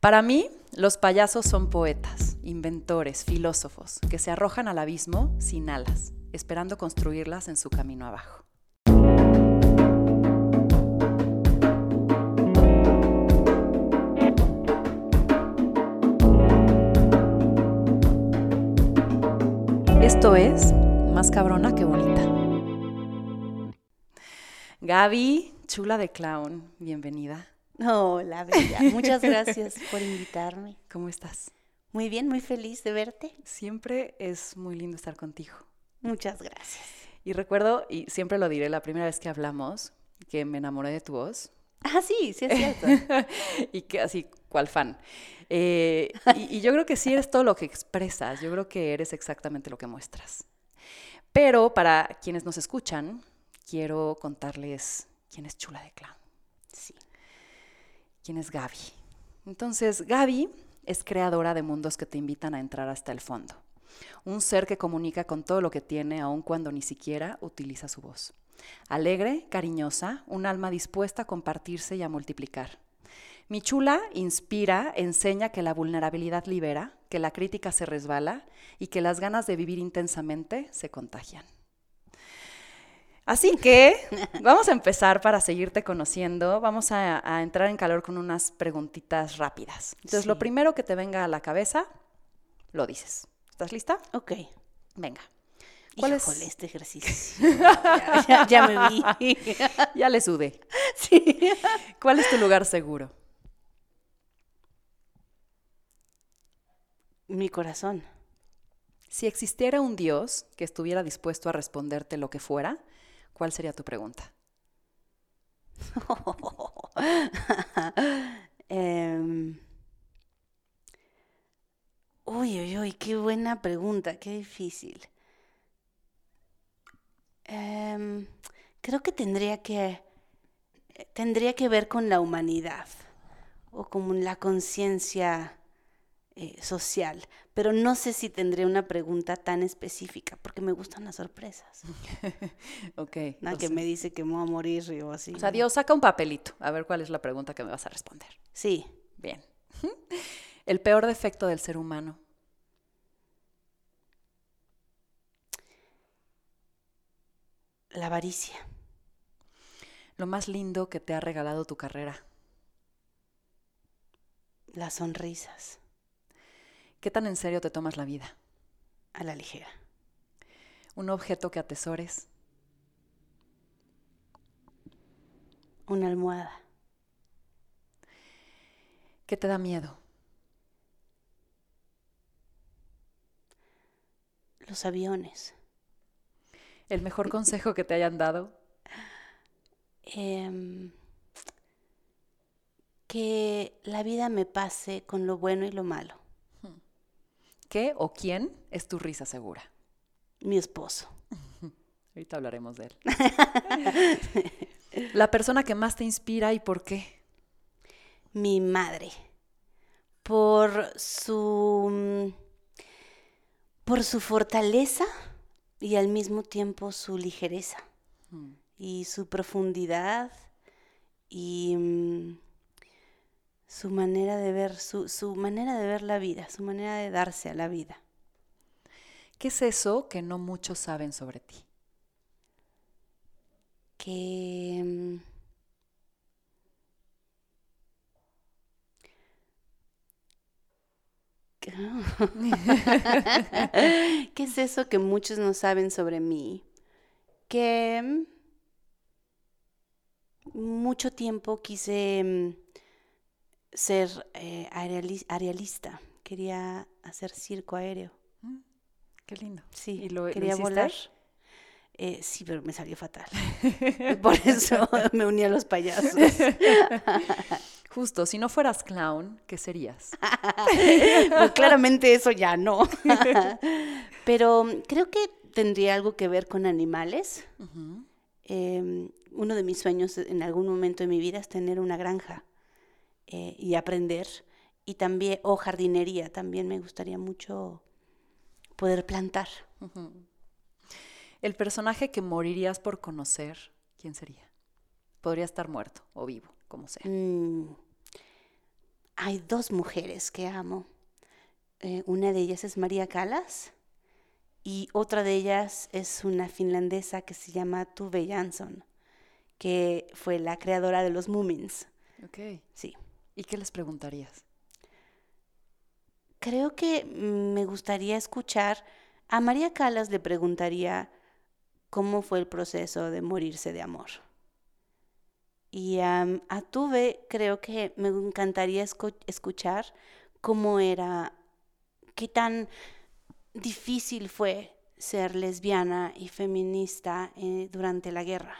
Para mí, los payasos son poetas, inventores, filósofos, que se arrojan al abismo sin alas, esperando construirlas en su camino abajo. Esto es Más cabrona que bonita. Gaby, chula de clown, bienvenida. Hola, Bella. Muchas gracias por invitarme. ¿Cómo estás? Muy bien, muy feliz de verte. Siempre es muy lindo estar contigo. Muchas gracias. Y recuerdo, y siempre lo diré, la primera vez que hablamos, que me enamoré de tu voz. Ah, sí, sí es cierto. y que así, cual fan. Eh, y, y yo creo que sí eres todo lo que expresas, yo creo que eres exactamente lo que muestras. Pero para quienes nos escuchan, quiero contarles quién es Chula de Clown. Sí. ¿Quién es Gaby? Entonces, Gaby es creadora de mundos que te invitan a entrar hasta el fondo. Un ser que comunica con todo lo que tiene, aun cuando ni siquiera utiliza su voz. Alegre, cariñosa, un alma dispuesta a compartirse y a multiplicar. Mi chula inspira, enseña que la vulnerabilidad libera, que la crítica se resbala y que las ganas de vivir intensamente se contagian. Así que vamos a empezar para seguirte conociendo. Vamos a, a entrar en calor con unas preguntitas rápidas. Entonces, Sí. lo primero que te venga a la cabeza, lo dices. ¿Estás lista? Ok. Venga. ¿Cuál es- Híjole, este ejercicio. ya, ya- ya me vi. Ya le sudé. sí. ¿Cuál es tu lugar seguro? Mi corazón. Si existiera un Dios que estuviera dispuesto a responderte lo que fuera, ¿cuál sería tu pregunta? Em, uy, uy, uy, qué buena pregunta, qué difícil. Em, creo que tendría que tendría que ver con la humanidad o con la conciencia eh, social, pero no sé si tendría una pregunta tan específica porque me gustan las sorpresas. Ok. Nada que me dice que me voy a morir o así. O sea. Dios, saca un papelito. A ver cuál es la pregunta que me vas a responder. Sí, Bien. El peor defecto del ser humano. la avaricia. Lo más lindo que te ha regalado tu carrera. Las sonrisas ¿Qué tan en serio te tomas la vida? a la ligera. Un objeto que atesores. Una almohada. ¿Qué te da miedo? Los aviones. El mejor consejo que te hayan dado. Em, que la vida me pase con lo bueno y lo malo. ¿Qué o quién es tu risa segura? Mi esposo. Ahorita hablaremos de él. La persona que más te inspira y por qué. Mi madre. Por su. por su fortaleza y al mismo tiempo su ligereza. Mm. y su profundidad y su manera de ver su, su manera de ver la vida, su manera de darse a la vida. ¿Qué es eso que no muchos saben sobre ti? Que mm, ¿Qué es eso que muchos no saben sobre mí? Que mm, mucho tiempo quise mm, ser eh, areali- arealista. Quería hacer circo aéreo. Qué lindo. Sí, ¿Y lo- quería volar. Eh, sí, pero me salió fatal. Por eso me uní a los payasos. Justo, si no fueras clown, ¿qué serías? Pues claramente eso ya no. Pero mm, creo que tendría algo que ver con animales. Eh, uno de mis sueños en algún momento de mi vida es tener una granja eh, y aprender. Y también, o jardinería, también me gustaría mucho poder plantar. El personaje que morirías por conocer, ¿quién sería? Podría estar muerto o vivo, como sea. Mm, hay dos mujeres que amo. Eh, una de ellas es María Callas y otra de ellas es una finlandesa que se llama Tuve Jansson, que fue la creadora de los Moomins. Ok. Sí. ¿Y qué les preguntarías? Creo que mm, me gustaría escuchar, a María Callas le preguntaría cómo fue el proceso de morirse de amor. Y a Tuve creo que me encantaría escu- escuchar cómo era, qué tan difícil fue ser lesbiana y feminista eh, durante la guerra.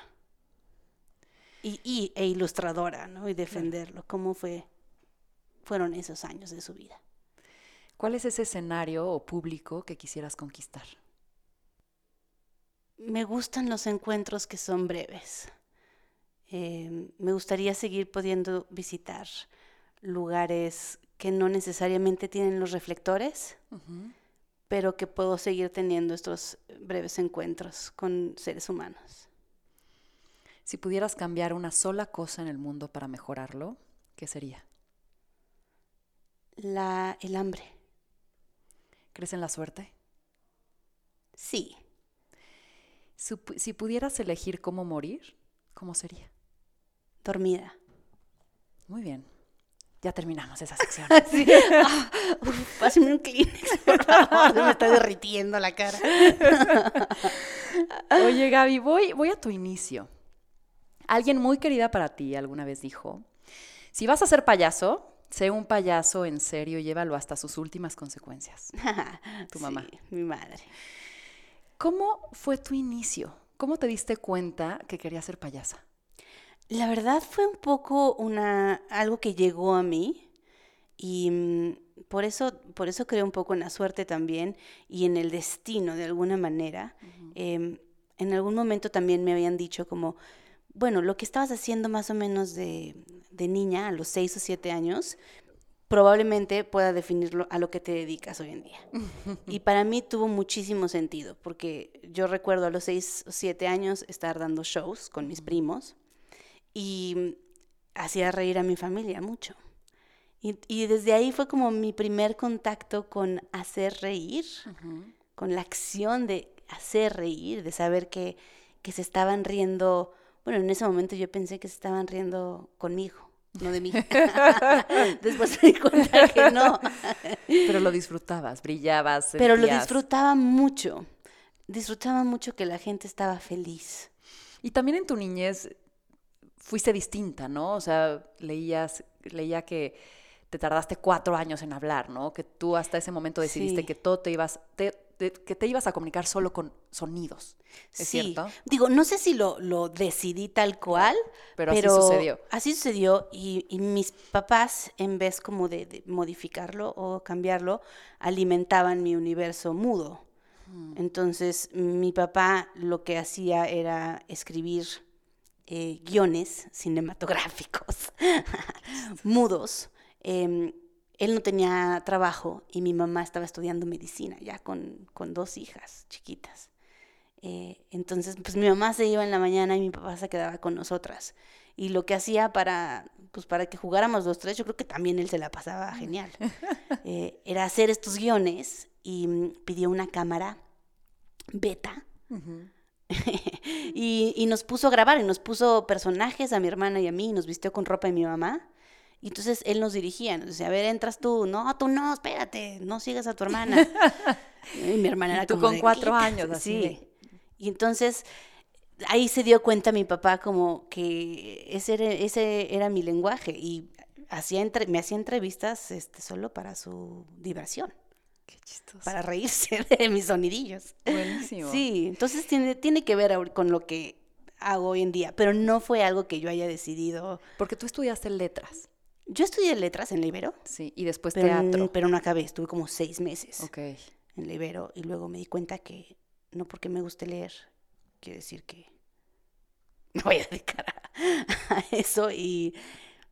Y, y- e ilustradora, ¿no? Y defenderlo. ¿Cómo fue, fueron esos años de su vida? ¿Cuál es ese escenario o público que quisieras conquistar? Me gustan los encuentros que son breves. Eh, me gustaría seguir pudiendo visitar lugares que no necesariamente tienen los reflectores, pero que puedo seguir teniendo estos breves encuentros con seres humanos. Si pudieras cambiar una sola cosa en el mundo para mejorarlo, ¿qué sería? La, el hambre. ¿Crees en la suerte? Sí. Si, pu- si pudieras elegir cómo morir, ¿cómo sería? Dormida. Muy bien. Ya terminamos esa sección. Sí. Ah, uf, pásame un Kleenex, por favor. Me está derritiendo la cara. Oye, Gaby, voy, voy a tu inicio. Alguien muy querida para ti alguna vez dijo, si vas a ser payaso, sé un payaso en serio y llévalo hasta sus últimas consecuencias. Tu mamá. Sí, mi madre. ¿Cómo fue tu inicio? ¿Cómo te diste cuenta que querías ser payasa? La verdad fue un poco una algo que llegó a mí y mm, por eso por eso creo un poco en la suerte también y en el destino de alguna manera. Em, en algún momento también me habían dicho como, bueno, lo que estabas haciendo más o menos de, de niña a los seis o siete años probablemente pueda definirlo a lo que te dedicas hoy en día. Y para mí tuvo muchísimo sentido, porque yo recuerdo a los seis o siete años estar dando shows con mis primos y hacía reír a mi familia mucho. Y, y desde ahí fue como mi primer contacto con hacer reír, con la acción de hacer reír, de saber que, que se estaban riendo. Bueno, en ese momento yo pensé que se estaban riendo conmigo, no de mí. Después me di cuenta que no. Pero lo disfrutabas, brillabas. Pero lo disfrutaba mucho. Disfrutaba mucho que la gente estaba feliz. Y también en tu niñez fuiste distinta, ¿no? O sea, leías, leía que te tardaste cuatro años en hablar, ¿no? Que tú hasta ese momento decidiste Sí. que todo te ibas, te- te- que te ibas a comunicar solo con sonidos. ¿Es sí. cierto? Digo, no sé si lo, lo decidí tal cual, Pero así sucedió. Así sucedió y, y mis papás, en vez como de, de modificarlo o cambiarlo, alimentaban mi universo mudo. Mm. Entonces, mi papá lo que hacía era escribir eh, guiones cinematográficos mudos. Em, él no tenía trabajo y mi mamá estaba estudiando medicina ya con, con dos hijas chiquitas. Eh, entonces, pues mi mamá se iba en la mañana y mi papá se quedaba con nosotras. Y lo que hacía para, pues para que jugáramos los tres, yo creo que también él se la pasaba genial. Eh, era hacer estos guiones y mm, pidió una cámara beta y, y nos puso a grabar y nos puso personajes a mi hermana y a mí y nos vistió con ropa de mi mamá. Y entonces él nos dirigía, nos decía, a ver, entras tú, no, tú no, espérate, no sigas a tu hermana. y mi hermana Y era tú como con de, cuatro años, así sí. Y entonces ahí se dio cuenta mi papá como que ese era, ese era mi lenguaje y hacía entre- me hacía entrevistas este, solo para su diversión, Qué chistoso. para reírse de mis sonidillos. Buenísimo. Sí, entonces tiene, tiene que ver con lo que hago hoy en día, pero no fue algo que yo haya decidido. Porque tú estudiaste letras, Yo estudié letras en la Ibero, sí, y después pero, teatro. pero no acabé, estuve como seis meses Ok. en la Ibero y luego me di cuenta que no porque me guste leer, quiere decir que me voy a dedicar a, a eso y,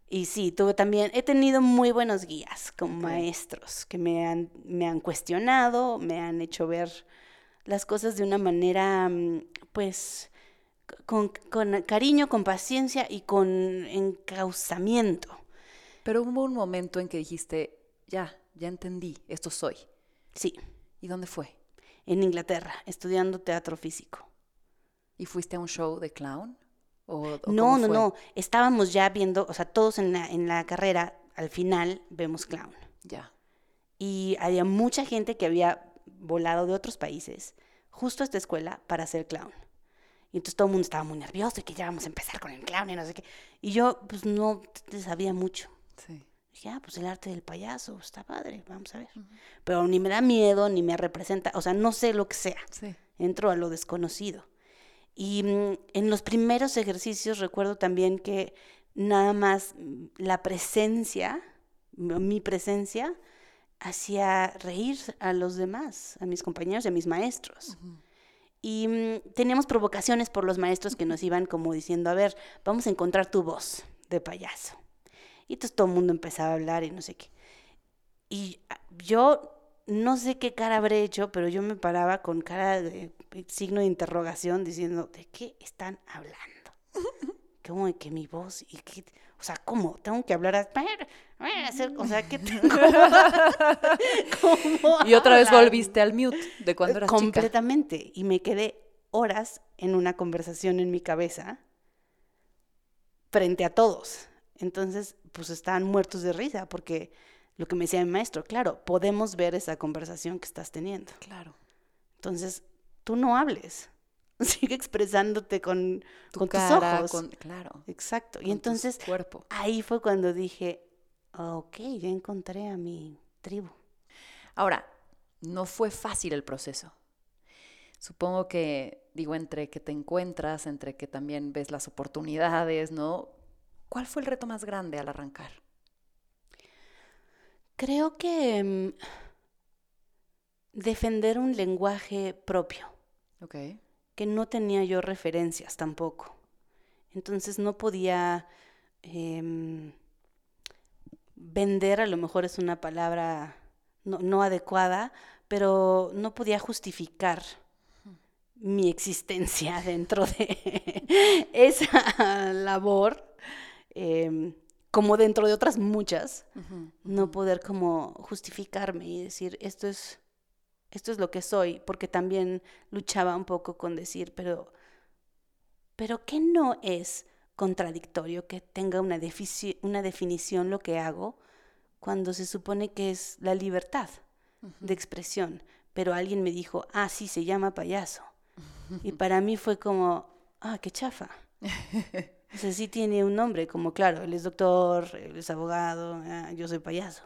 y sí, tuve también, he tenido muy buenos guías como maestros que me han, me han cuestionado, me han hecho ver las cosas de una manera, mm, pues, con, con cariño, con paciencia y con encauzamiento. Pero hubo un momento en que dijiste, ya, ya entendí, esto soy. Sí, ¿Y dónde fue? en Inglaterra, estudiando teatro físico. ¿Y fuiste a un show de clown? ¿O, o No, no, fue? no. Estábamos ya viendo, o sea, todos en la, en la carrera, al final vemos clown. Ya. Y había mucha gente que había volado de otros países justo a esta escuela para ser clown. Y entonces todo el mundo estaba muy nervioso y que ya vamos a empezar con el clown y no sé qué. Y yo, pues no sabía mucho. Sí. Dije, ah, pues el arte del payaso, está padre, vamos a ver. Pero ni me da miedo, ni me representa, o sea, no sé lo que sea. Sí. entro a lo desconocido. Y mm, en los primeros ejercicios recuerdo también que nada más mm, la presencia, mi presencia, hacía reír a los demás, a mis compañeros y a mis maestros. Y mm, teníamos provocaciones por los maestros que nos iban como diciendo, a ver, vamos a encontrar tu voz de payaso. Y entonces todo el mundo empezaba a hablar y no sé qué. Y yo no sé qué cara habré hecho, pero yo me paraba con cara de signo de interrogación diciendo, ¿de qué están hablando? ¿Cómo de que mi voz? Y qué, o sea, ¿cómo? Tengo que hablar hacer- O sea, ¿qué tengo? ¿Cómo Y otra vez volviste al mute de cuando eras chica. Completamente. Y me quedé horas en una conversación en mi cabeza frente a todos. Entonces, pues estaban muertos de risa porque lo que me decía mi maestro, claro, podemos ver esa conversación que estás teniendo. Claro. Entonces, tú no hables. Sigue expresándote con, Tu con cara, tus ojos. con- claro. Exacto. Y con entonces, cuerpo. ahí fue cuando dije, ok, ya encontré a mi tribu. Ahora, no fue fácil el proceso. Supongo que, digo, entre que te encuentras, entre que también ves las oportunidades, ¿no? ¿Cuál fue el reto más grande al arrancar? Creo que mm, defender un lenguaje propio, Ok. que no tenía yo referencias tampoco. Entonces no podía em, vender, a lo mejor es una palabra no, no adecuada, pero no podía justificar mi existencia dentro de esa labor, em, como dentro de otras muchas no poder como justificarme y decir esto es esto es lo que soy porque también luchaba un poco con decir pero pero qué no es contradictorio que tenga una, una definición lo que hago cuando se supone que es la libertad de expresión pero alguien me dijo ah sí se llama payaso y para mí fue como ah qué chafa o sea, sí tiene un nombre, como claro, él es doctor, él es abogado, ah, yo soy payaso.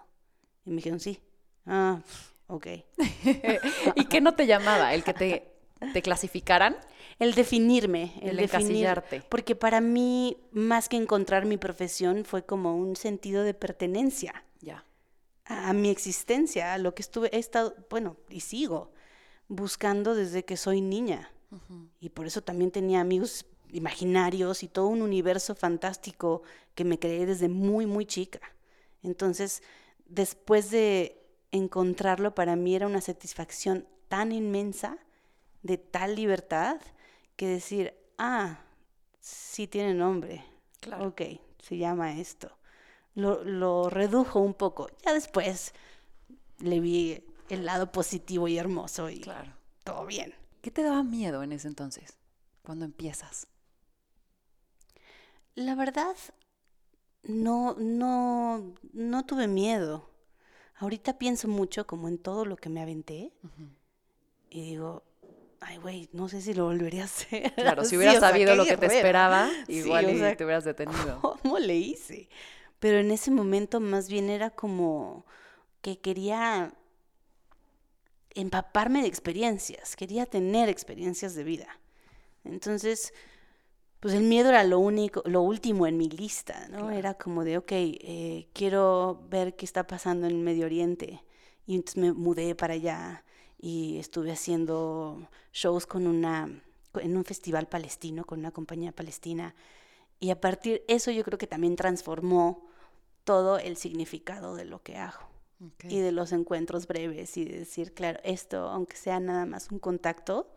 Y me dijeron, sí. Ah, ok. ¿Y qué no te llamaba? ¿El que te, te clasificaran? El definirme, el, El definir, encasillarte. porque para mí, más que encontrar mi profesión, fue como un sentido de pertenencia Ya. a, a mi existencia, a lo que estuve, he estado, bueno, y sigo buscando desde que soy niña. Y por eso también tenía amigos imaginarios y todo un universo fantástico que me creé desde muy, muy chica. Entonces, después de encontrarlo, para mí era una satisfacción tan inmensa, de tal libertad, que decir, ah, sí tiene nombre. Claro. Ok, se llama esto. Lo, lo redujo un poco. Ya después le vi el lado positivo y hermoso y Claro. todo bien. ¿Qué te daba miedo en ese entonces? Cuando empiezas. La verdad, no, no, no tuve miedo. Ahorita pienso mucho como en todo lo que me aventé y digo, ay, güey, no sé si lo volvería a hacer. Claro, si hubieras o sea, sabido lo que te esperaba, Sí, igual o y sea, te hubieras detenido. ¿Cómo le hice? Pero en ese momento más bien era como que quería empaparme de experiencias, quería tener experiencias de vida. Entonces, pues el miedo era lo único, lo último en mi lista, ¿no? Claro. Era como de, ok, eh, quiero ver qué está pasando en el Medio Oriente. Y entonces me mudé para allá y estuve haciendo shows con una, en un festival palestino, con una compañía palestina. Y a partir eso yo creo que también transformó todo el significado de lo que hago y de los encuentros breves y de decir, claro, esto, aunque sea nada más un contacto,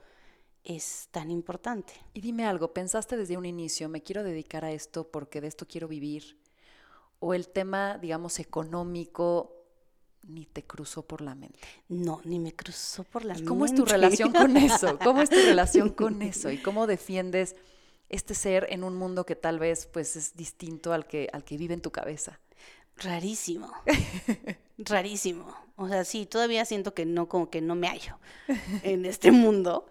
es tan importante. Y dime algo, ¿pensaste desde un inicio, me quiero dedicar a esto porque de esto quiero vivir? o el tema, digamos, económico ni te cruzó por la mente? No, ni me cruzó por la mente. ¿Cómo es tu relación con eso? ¿Cómo es tu relación con eso? ¿Y cómo defiendes este ser en un mundo que tal vez pues es distinto al que, al que vive en tu cabeza? Rarísimo. Rarísimo. O sea, sí, todavía siento que no, como que no me hallo en este mundo,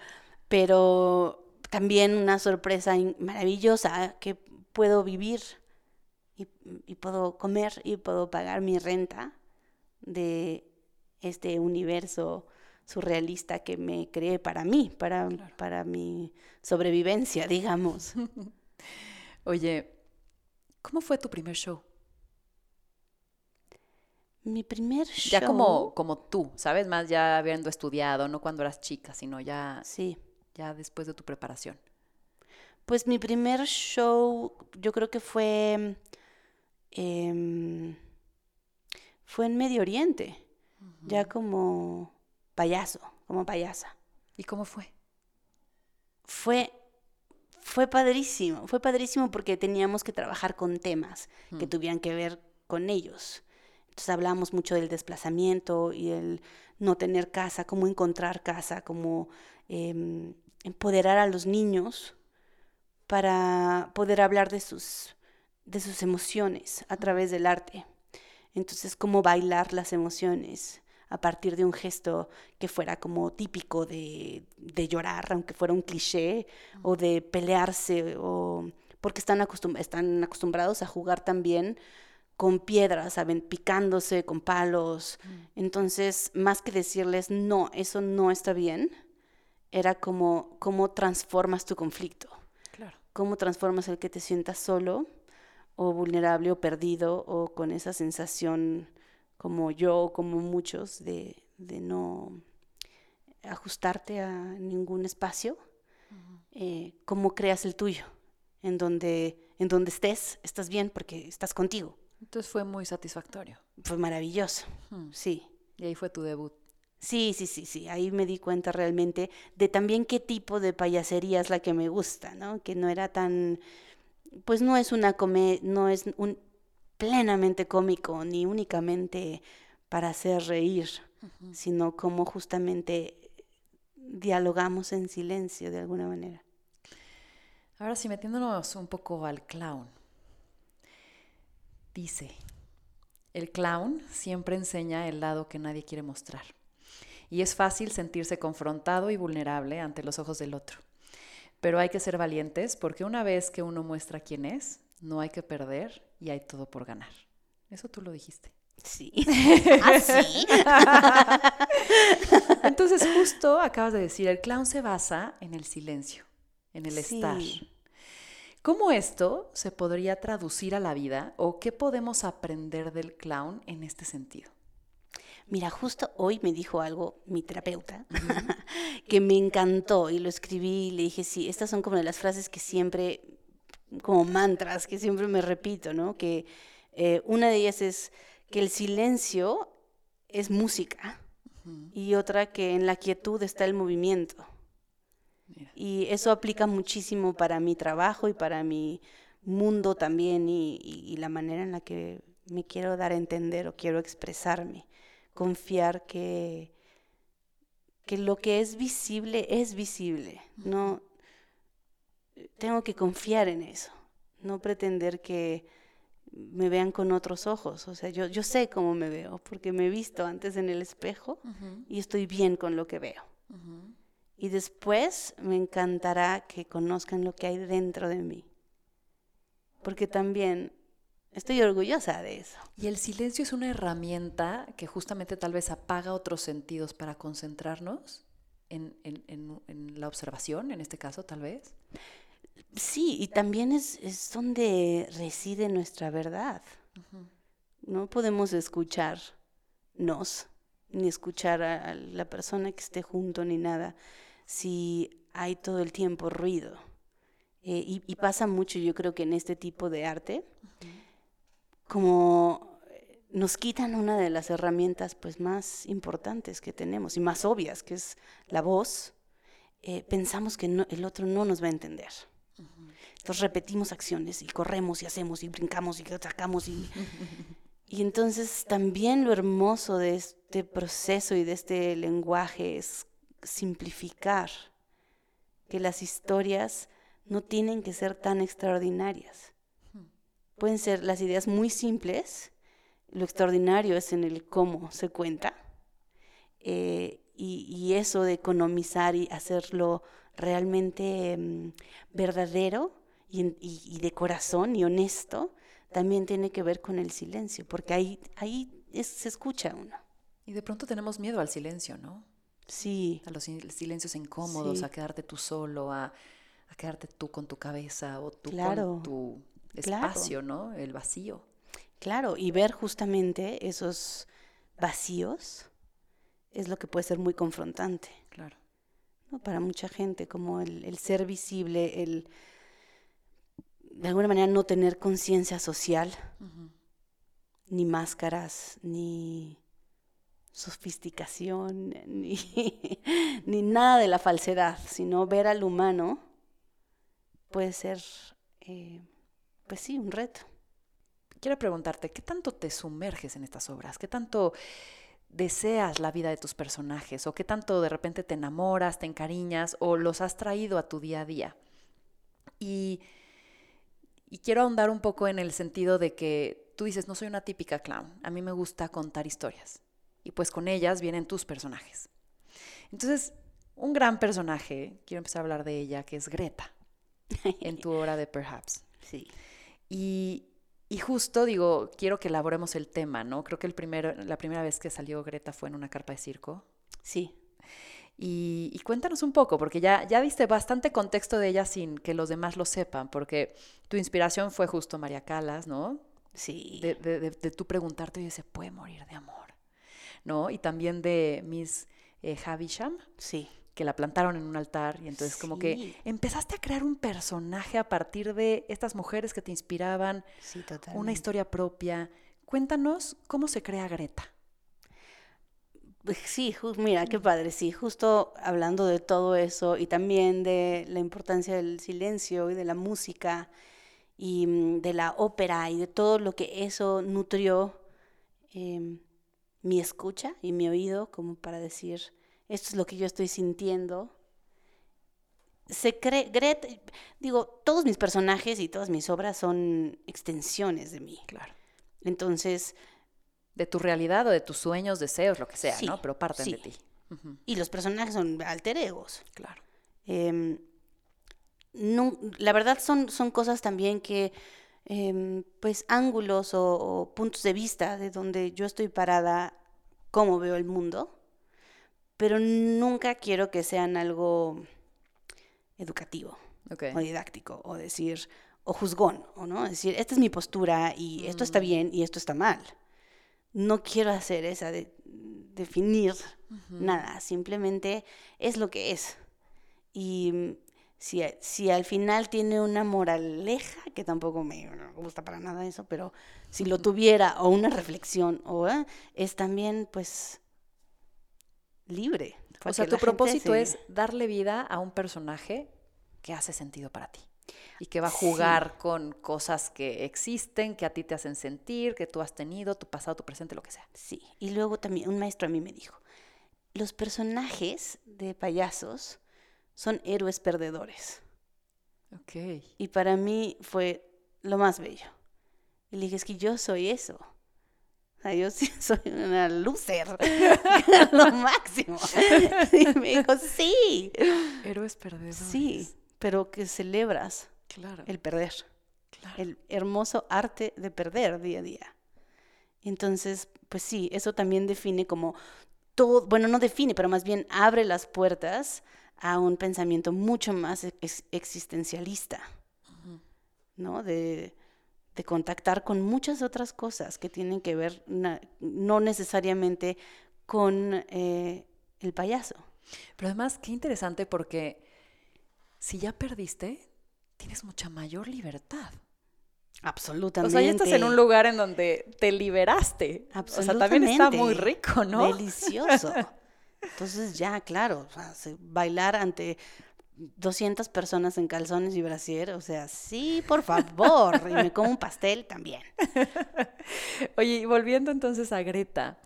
pero también una sorpresa maravillosa que puedo vivir y, y puedo comer y puedo pagar mi renta de este universo surrealista que me creé para mí, para, para mi sobrevivencia, digamos. Oye, ¿cómo fue tu primer show? Mi primer show. Ya como, como tú, ¿sabes? Más ya habiendo estudiado, no cuando eras chica, sino ya, Sí. Ya después de tu preparación. Pues mi primer show, yo creo que fue. em, fue en Medio Oriente. Ya como payaso, como payasa. ¿Y cómo fue? Fue. Fue padrísimo, fue padrísimo porque teníamos que trabajar con temas que tuvieran que ver con ellos. Entonces hablamos mucho del desplazamiento y el no tener casa, cómo encontrar casa, cómo em, empoderar a los niños para poder hablar de sus, de sus emociones a través del arte. Entonces, cómo bailar las emociones a partir de un gesto que fuera como típico de, de llorar, aunque fuera un cliché, o de pelearse, o porque están, acostum- están acostumbrados a jugar también con piedras, ¿saben? Picándose con palos. Entonces, más que decirles, no, eso no está bien, era como cómo transformas tu conflicto, Claro. cómo transformas el que te sientas solo o vulnerable o perdido o con esa sensación como yo, como muchos, de, de no ajustarte a ningún espacio, eh, cómo creas el tuyo, en donde, en donde estés, estás bien porque estás contigo. Entonces fue muy satisfactorio. Fue maravilloso, sí. Y ahí fue tu debut. Sí, sí, sí, sí. Ahí me di cuenta realmente de también qué tipo de payasería es la que me gusta, ¿no? Que no era tan, pues no es una come, no es un plenamente cómico ni únicamente para hacer reír, sino como justamente dialogamos en silencio de alguna manera. Ahora sí, metiéndonos un poco al clown. Dice, el clown siempre enseña el lado que nadie quiere mostrar. Y es fácil sentirse confrontado y vulnerable ante los ojos del otro. Pero hay que ser valientes porque una vez que uno muestra quién es, no hay que perder y hay todo por ganar. Eso tú lo dijiste. Sí. ¿Ah, sí? Entonces justo acabas de decir, el clown se basa en el silencio, en el Sí. estar. ¿Cómo esto se podría traducir a la vida o qué podemos aprender del clown en este sentido? Mira, justo hoy me dijo algo mi terapeuta que me encantó y lo escribí y le dije, sí, estas son como de las frases que siempre, como mantras, que siempre me repito, ¿no? Que eh, una de ellas es que el silencio es música y otra que en la quietud está el movimiento. Mira. Y eso aplica muchísimo para mi trabajo y para mi mundo también y, y- y la manera en la que me quiero dar a entender o quiero expresarme. Confiar que, que lo que es visible es visible. No tengo que confiar en eso. No pretender que me vean con otros ojos. O sea, yo, yo sé cómo me veo porque me he visto antes en el espejo y estoy bien con lo que veo. Y después me encantará que conozcan lo que hay dentro de mí. Porque también estoy orgullosa de eso. Y el silencio es una herramienta que justamente tal vez apaga otros sentidos para concentrarnos en, en- en- en la observación, en este caso tal vez. Sí, y también es, es donde reside nuestra verdad. No podemos escucharnos, ni escuchar a, a la persona que esté junto, ni nada, si hay todo el tiempo ruido. Eh, y, y pasa mucho, yo creo que en este tipo de arte, como eh, nos quitan una de las herramientas pues más importantes que tenemos y más obvias, que es la voz, eh, pensamos que no- el otro no nos va a entender. Entonces repetimos acciones y corremos y hacemos y brincamos y sacamos y... Y entonces también lo hermoso de este proceso y de este lenguaje es simplificar, que las historias no tienen que ser tan extraordinarias. Pueden ser las ideas muy simples, lo extraordinario es en el cómo se cuenta, eh, y, eso de economizar y hacerlo realmente mm, verdadero y, de corazón y honesto, también tiene que ver con el silencio, porque ahí, ahí se escucha uno. Y de pronto tenemos miedo al silencio, ¿no? Sí. A los silencios incómodos, a quedarte tú solo, a, quedarte tú con tu cabeza o tú con tu espacio, ¿no? El vacío. Claro, y ver justamente esos vacíos es lo que puede ser muy confrontante. Claro. ¿no? Para mucha gente, como el, ser visible, el de alguna manera no tener conciencia social, ni máscaras, ni sofisticación, ni, ni, nada de la falsedad, sino ver al humano puede ser, eh, sí, un reto. Quiero preguntarte, ¿qué tanto te sumerges en estas obras? ¿Qué tanto deseas la vida de tus personajes? ¿O qué tanto de repente te enamoras, te encariñas o los has traído a tu día a día? Y, y quiero ahondar un poco en el sentido de que tú dices, no soy una típica clown, a mí me gusta contar historias y pues con ellas vienen tus personajes. Entonces, un gran personaje, quiero empezar a hablar de ella, que es Greta, en tu hora de Perhaps. Sí. Y, y, justo digo, quiero que elaboremos el tema, ¿no? Creo que el primero, la primera vez que salió Greta fue en una carpa de circo. Sí. Y, y, cuéntanos un poco, porque ya, ya diste bastante contexto de ella sin que los demás lo sepan, porque tu inspiración fue justo María Calas, ¿no? Sí. De, de, de, de tú preguntarte, oye, ¿se puede morir de amor? ¿no? Y también de Miss eh, Havisham. Sí. Que la plantaron en un altar y entonces como que empezaste a crear un personaje a partir de estas mujeres que te inspiraban. Sí. Una historia propia. Cuéntanos cómo se crea Greta. Pues sí, mira, qué padre, sí, justo hablando de todo eso y también de la importancia del silencio y de la música y mm, de la ópera y de todo lo que eso nutrió. Em, mi escucha y mi oído como para decir, esto es lo que yo estoy sintiendo. Se cree, Gret, digo, todos mis personajes y todas mis obras son extensiones de mí. Claro. Entonces... De tu realidad o de tus sueños, deseos, lo que sea, ¿no? Pero parten de ti. Y los personajes son alter egos. Claro. Em, no, la verdad son, son cosas también que Em, pues ángulos o, puntos de vista de donde yo estoy parada, cómo veo el mundo, pero nunca quiero que sean algo educativo o didáctico o decir o juzgón o no decir esta es mi postura y esto está mm. bien y esto está mal. No quiero hacer esa de definir nada, simplemente es lo que es. Y si, al final tiene una moraleja, que tampoco me gusta para nada eso, pero si lo tuviera, o una reflexión, o ¿eh? es también pues libre. O sea, tu propósito es darle vida a un personaje que hace sentido para ti y que va a jugar con cosas que existen, que a ti te hacen sentir, que tú has tenido, tu pasado, tu presente, lo que sea. Sí, y luego también un maestro a mí me dijo, los personajes de payasos son héroes perdedores. Ok. Y para mí fue lo más bello. Y le dije, es que yo soy eso. Sea, yo sí soy una loser. lo máximo. Y me dijo, sí. Héroes perdedores. Sí, pero que celebras claro. el perder. Claro. El hermoso arte de perder día a día. Entonces, pues sí, eso también define como todo, bueno, no define, pero más bien abre las puertas a un pensamiento mucho más existencialista, ¿no? De, contactar con muchas otras cosas que tienen que ver no necesariamente con eh, el payaso. Pero además, qué interesante porque si ya perdiste, tienes mucha mayor libertad. Absolutamente. O sea, ya estás en un lugar en donde te liberaste. Absolutamente. O sea, también está muy rico, ¿no? Delicioso. Entonces ya, claro, bailar ante 200 personas en calzones y brasier, o sea, sí, por favor, y me como un pastel también. Oye, y volviendo entonces a Greta,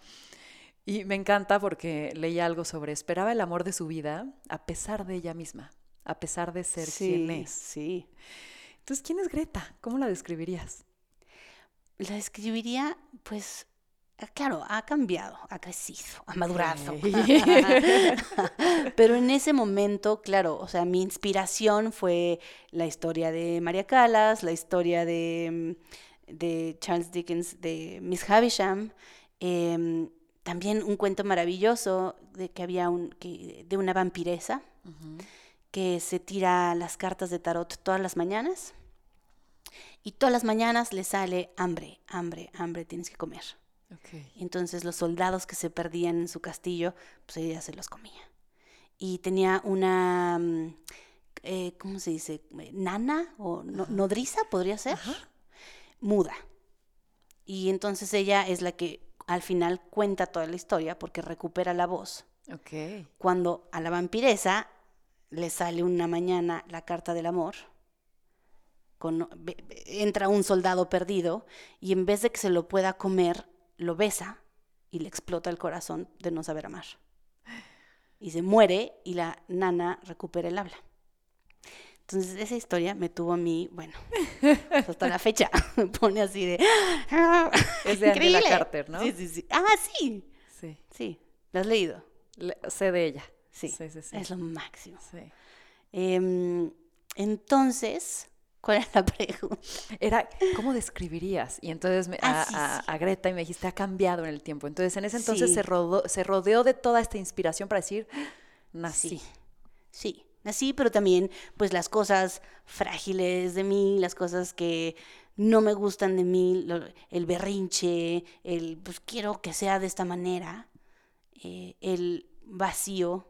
y me encanta porque leí algo sobre esperaba el amor de su vida a pesar de ella misma, a pesar de ser quien es. Sí. Entonces, ¿quién es Greta? ¿Cómo la describirías? La describiría, pues, claro, ha cambiado, ha crecido, ha madurado. Pero en ese momento, claro, o sea, mi inspiración fue la historia de María Callas, la historia de, mm, de Charles Dickens, de Miss Havisham, em, también un cuento maravilloso de que había un, que, de una vampiresa que se tira las cartas de tarot todas las mañanas y todas las mañanas le sale hambre, hambre, hambre, tienes que comer. Entonces los soldados que se perdían en su castillo, pues ella se los comía. Y tenía una, mm, eh, ¿cómo se dice? Nana o no- nodriza, podría ser, muda. Y entonces ella es la que al final cuenta toda la historia porque recupera la voz. Ok. Cuando a la vampiresa le sale una mañana la carta del amor, con- entra un soldado perdido y en vez de que se lo pueda comer, lo besa y le explota el corazón de no saber amar. Y se muere y la nana recupera el habla. Entonces esa historia me tuvo a mí, bueno, pues, hasta la fecha, me pone así de... Es de Angela "Increíble". Carter, ¿no? Sí, sí, sí. Ah, sí, Sí. sí, ¿la has leído? Le- sé de ella. Sí, Sí, sí, sí. es lo máximo. Sí. Em, entonces, ¿cuál es la pregunta? Era, ¿cómo describirías? Y entonces me- Ah, a, sí, a- sí. a Greta y me dijiste, ha cambiado en el tiempo. Entonces en ese entonces Sí. se, rodó, se rodeó de toda esta inspiración para decir, nací. Sí, sí, así, pero también, pues las cosas frágiles de mí, las cosas que no me gustan de mí, lo- el berrinche, el, pues quiero que sea de esta manera, eh, el vacío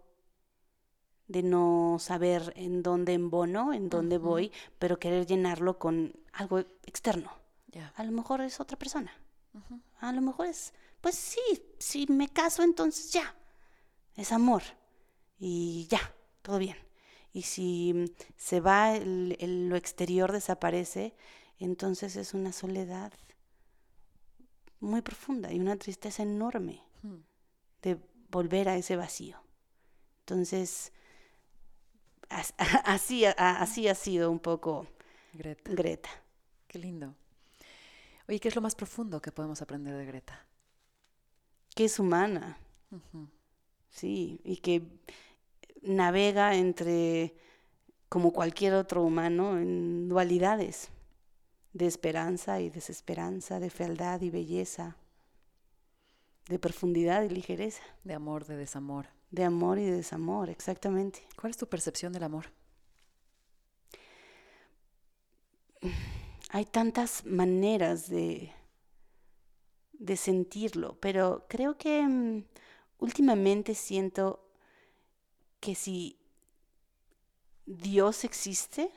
de no saber en dónde embono, en dónde voy, pero querer llenarlo con algo externo. A lo mejor es otra persona. A lo mejor es, pues sí, si me caso, entonces ya. Es amor. Y ya, todo bien. Y si mm, se va, el- el- lo exterior desaparece, entonces es una soledad muy profunda y una tristeza enorme de volver a ese vacío. Entonces, así, ha- así ha sido un poco Greta. Greta. Qué lindo. Oye, ¿qué es lo más profundo que podemos aprender de Greta? Que es humana. Sí, y que navega entre, como cualquier otro humano, en dualidades de esperanza y desesperanza, de fealdad y belleza, de profundidad y ligereza, De amor, de desamor. De amor y de desamor, exactamente. ¿Cuál es tu percepción del amor? Hay tantas maneras de, de sentirlo, pero creo que mm, últimamente siento que si Dios existe,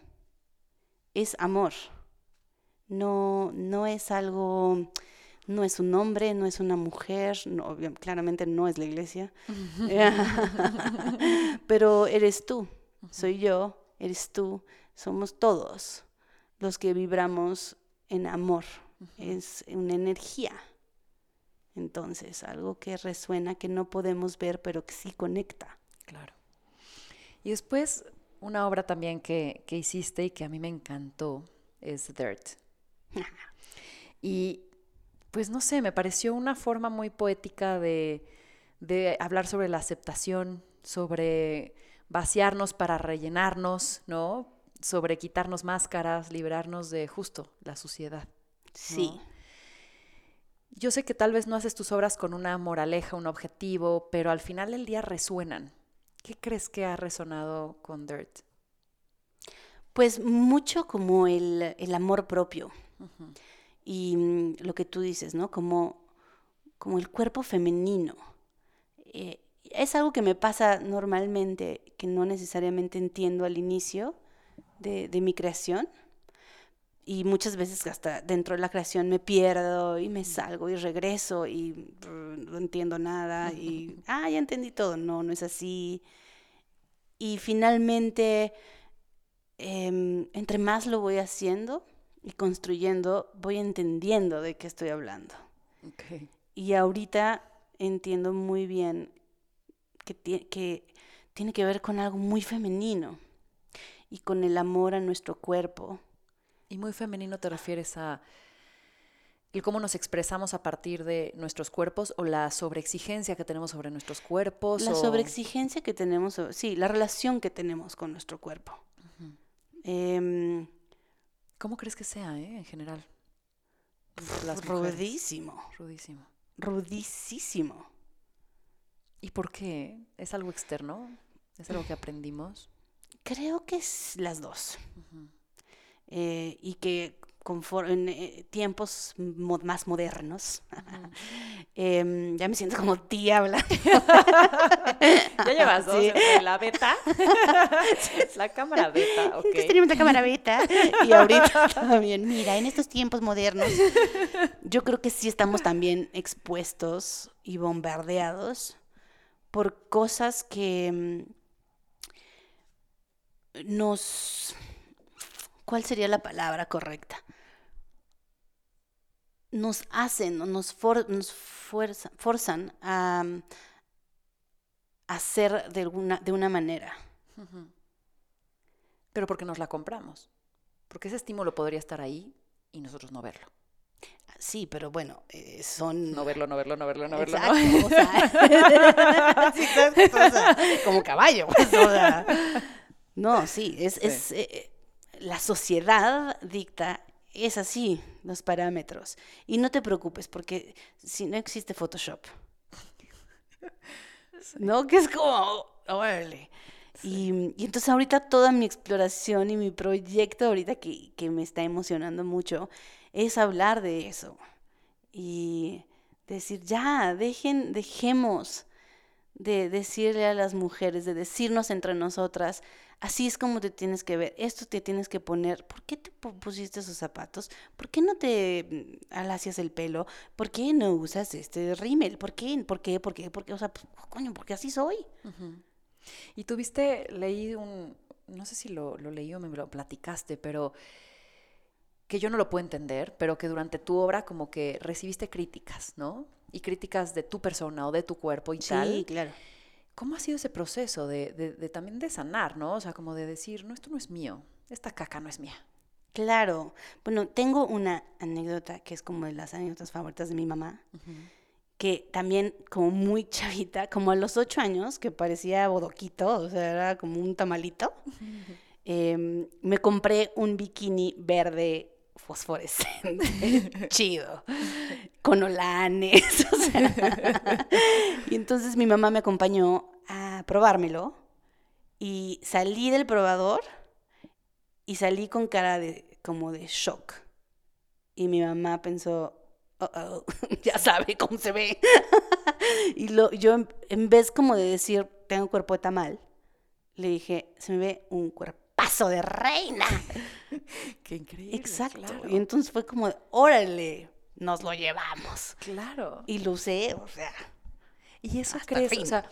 es amor. No, no es algo, no es un hombre, no es una mujer, no, claramente no es la iglesia, pero eres tú, soy yo, eres tú, somos todos los que vibramos en amor. Es una energía. Entonces, algo que resuena, que no podemos ver, pero que sí conecta. Claro. Y después, una obra también que, que hiciste y que a mí me encantó es Dirt. Y pues no sé, me pareció una forma muy poética de, de hablar sobre la aceptación, sobre vaciarnos para rellenarnos, ¿no? Sobre quitarnos máscaras, liberarnos de justo la suciedad. Sí. Yo sé que tal vez no haces tus obras con una moraleja, un objetivo, pero al final del día resuenan. ¿Qué crees que ha resonado con Dirt? Pues mucho como el, el amor propio. Y mm, lo que tú dices, ¿no? Como, como el cuerpo femenino. Eh, es algo que me pasa normalmente, que no necesariamente entiendo al inicio de, de mi creación. Y muchas veces hasta dentro de la creación me pierdo y me salgo y regreso y brr, no entiendo nada y, ah, ya entendí todo. No, no es así. y finalmente, em, entre más lo voy haciendo y construyendo, voy entendiendo de qué estoy hablando. Y ahorita entiendo muy bien que, que tiene que ver con algo muy femenino y con el amor a nuestro cuerpo. Y muy femenino te refieres a el cómo nos expresamos a partir de nuestros cuerpos o la sobreexigencia que tenemos sobre nuestros cuerpos. La o- sobreexigencia que tenemos, sí, la relación que tenemos con nuestro cuerpo. ¿Cómo crees que sea, eh, en general? las rudísimo, Rudísimo. rudísimo. ¿Y por qué? ¿Es algo externo? ¿Es algo que aprendimos? Creo que es las dos. Eh, y que confor- en eh, tiempos mo- más modernos, em, ya me siento como tía hablando. Ya llevas dos Sí. la beta, la cámara beta, ok. Antes teníamos la cámara beta y ahorita también. Mira, en estos tiempos modernos, yo creo que sí estamos también expuestos y bombardeados por cosas que mm, nos... ¿Cuál sería la palabra correcta? Nos hacen nos, for- nos fuerza- forzan a, mm, a ser de, alguna, de una manera. Pero porque nos la compramos. Porque ese estímulo podría estar ahí y nosotros no verlo. Sí, pero bueno, eh, son... No verlo, no verlo, no verlo, no verlo. Exacto, ¿no? o sea, sí, ¿sabes? O sea, como caballo, pues, o sea. No, sí, es, Sí. es eh, la sociedad dicta, es así, los parámetros. Y no te preocupes, porque si no existe Photoshop, ¿no? Que es como, órale. Y, y entonces ahorita toda mi exploración y mi proyecto ahorita que, que me está emocionando mucho es hablar de eso. Y decir, ya, dejen, dejemos de decirle a las mujeres, de decirnos entre nosotras, así es como te tienes que ver, esto te tienes que poner, ¿por qué te pu- pusiste esos zapatos? ¿Por qué no te mm, alacias el pelo? ¿Por qué no usas este rímel? ¿Por qué? ¿Por qué? ¿Por qué? ¿Por qué? O sea, pues, coño, porque así soy. Y tuviste, leí un, no sé si lo, lo leí o me lo platicaste, pero que yo no lo puedo entender, pero que durante tu obra como que recibiste críticas, ¿no? Y críticas de tu persona o de tu cuerpo y tal. claro. ¿Cómo ha sido ese proceso de, de- de también de sanar, ¿no? O sea, como de decir, no, esto no es mío, esta caca no es mía. Claro. Bueno, tengo una anécdota que es como de las anécdotas favoritas de mi mamá, que también como muy chavita, como a los ocho años, que parecía bodoquito, o sea, era como un tamalito, em, me compré un bikini verde fosforescente, chido, con olanes. Y entonces mi mamá me acompañó a probármelo y salí del probador y salí con cara de como de shock. Y mi mamá pensó, "Uh-oh, ya sabe cómo se ve. y lo, yo en, vez como de decir, tengo cuerpo de tamal, le dije, se me ve un de reina. Qué increíble. Exacto. Claro. Y entonces fue como, órale, nos lo llevamos. Claro. Y lo usé, o sea, ¿Y eso crees? fin. O sea,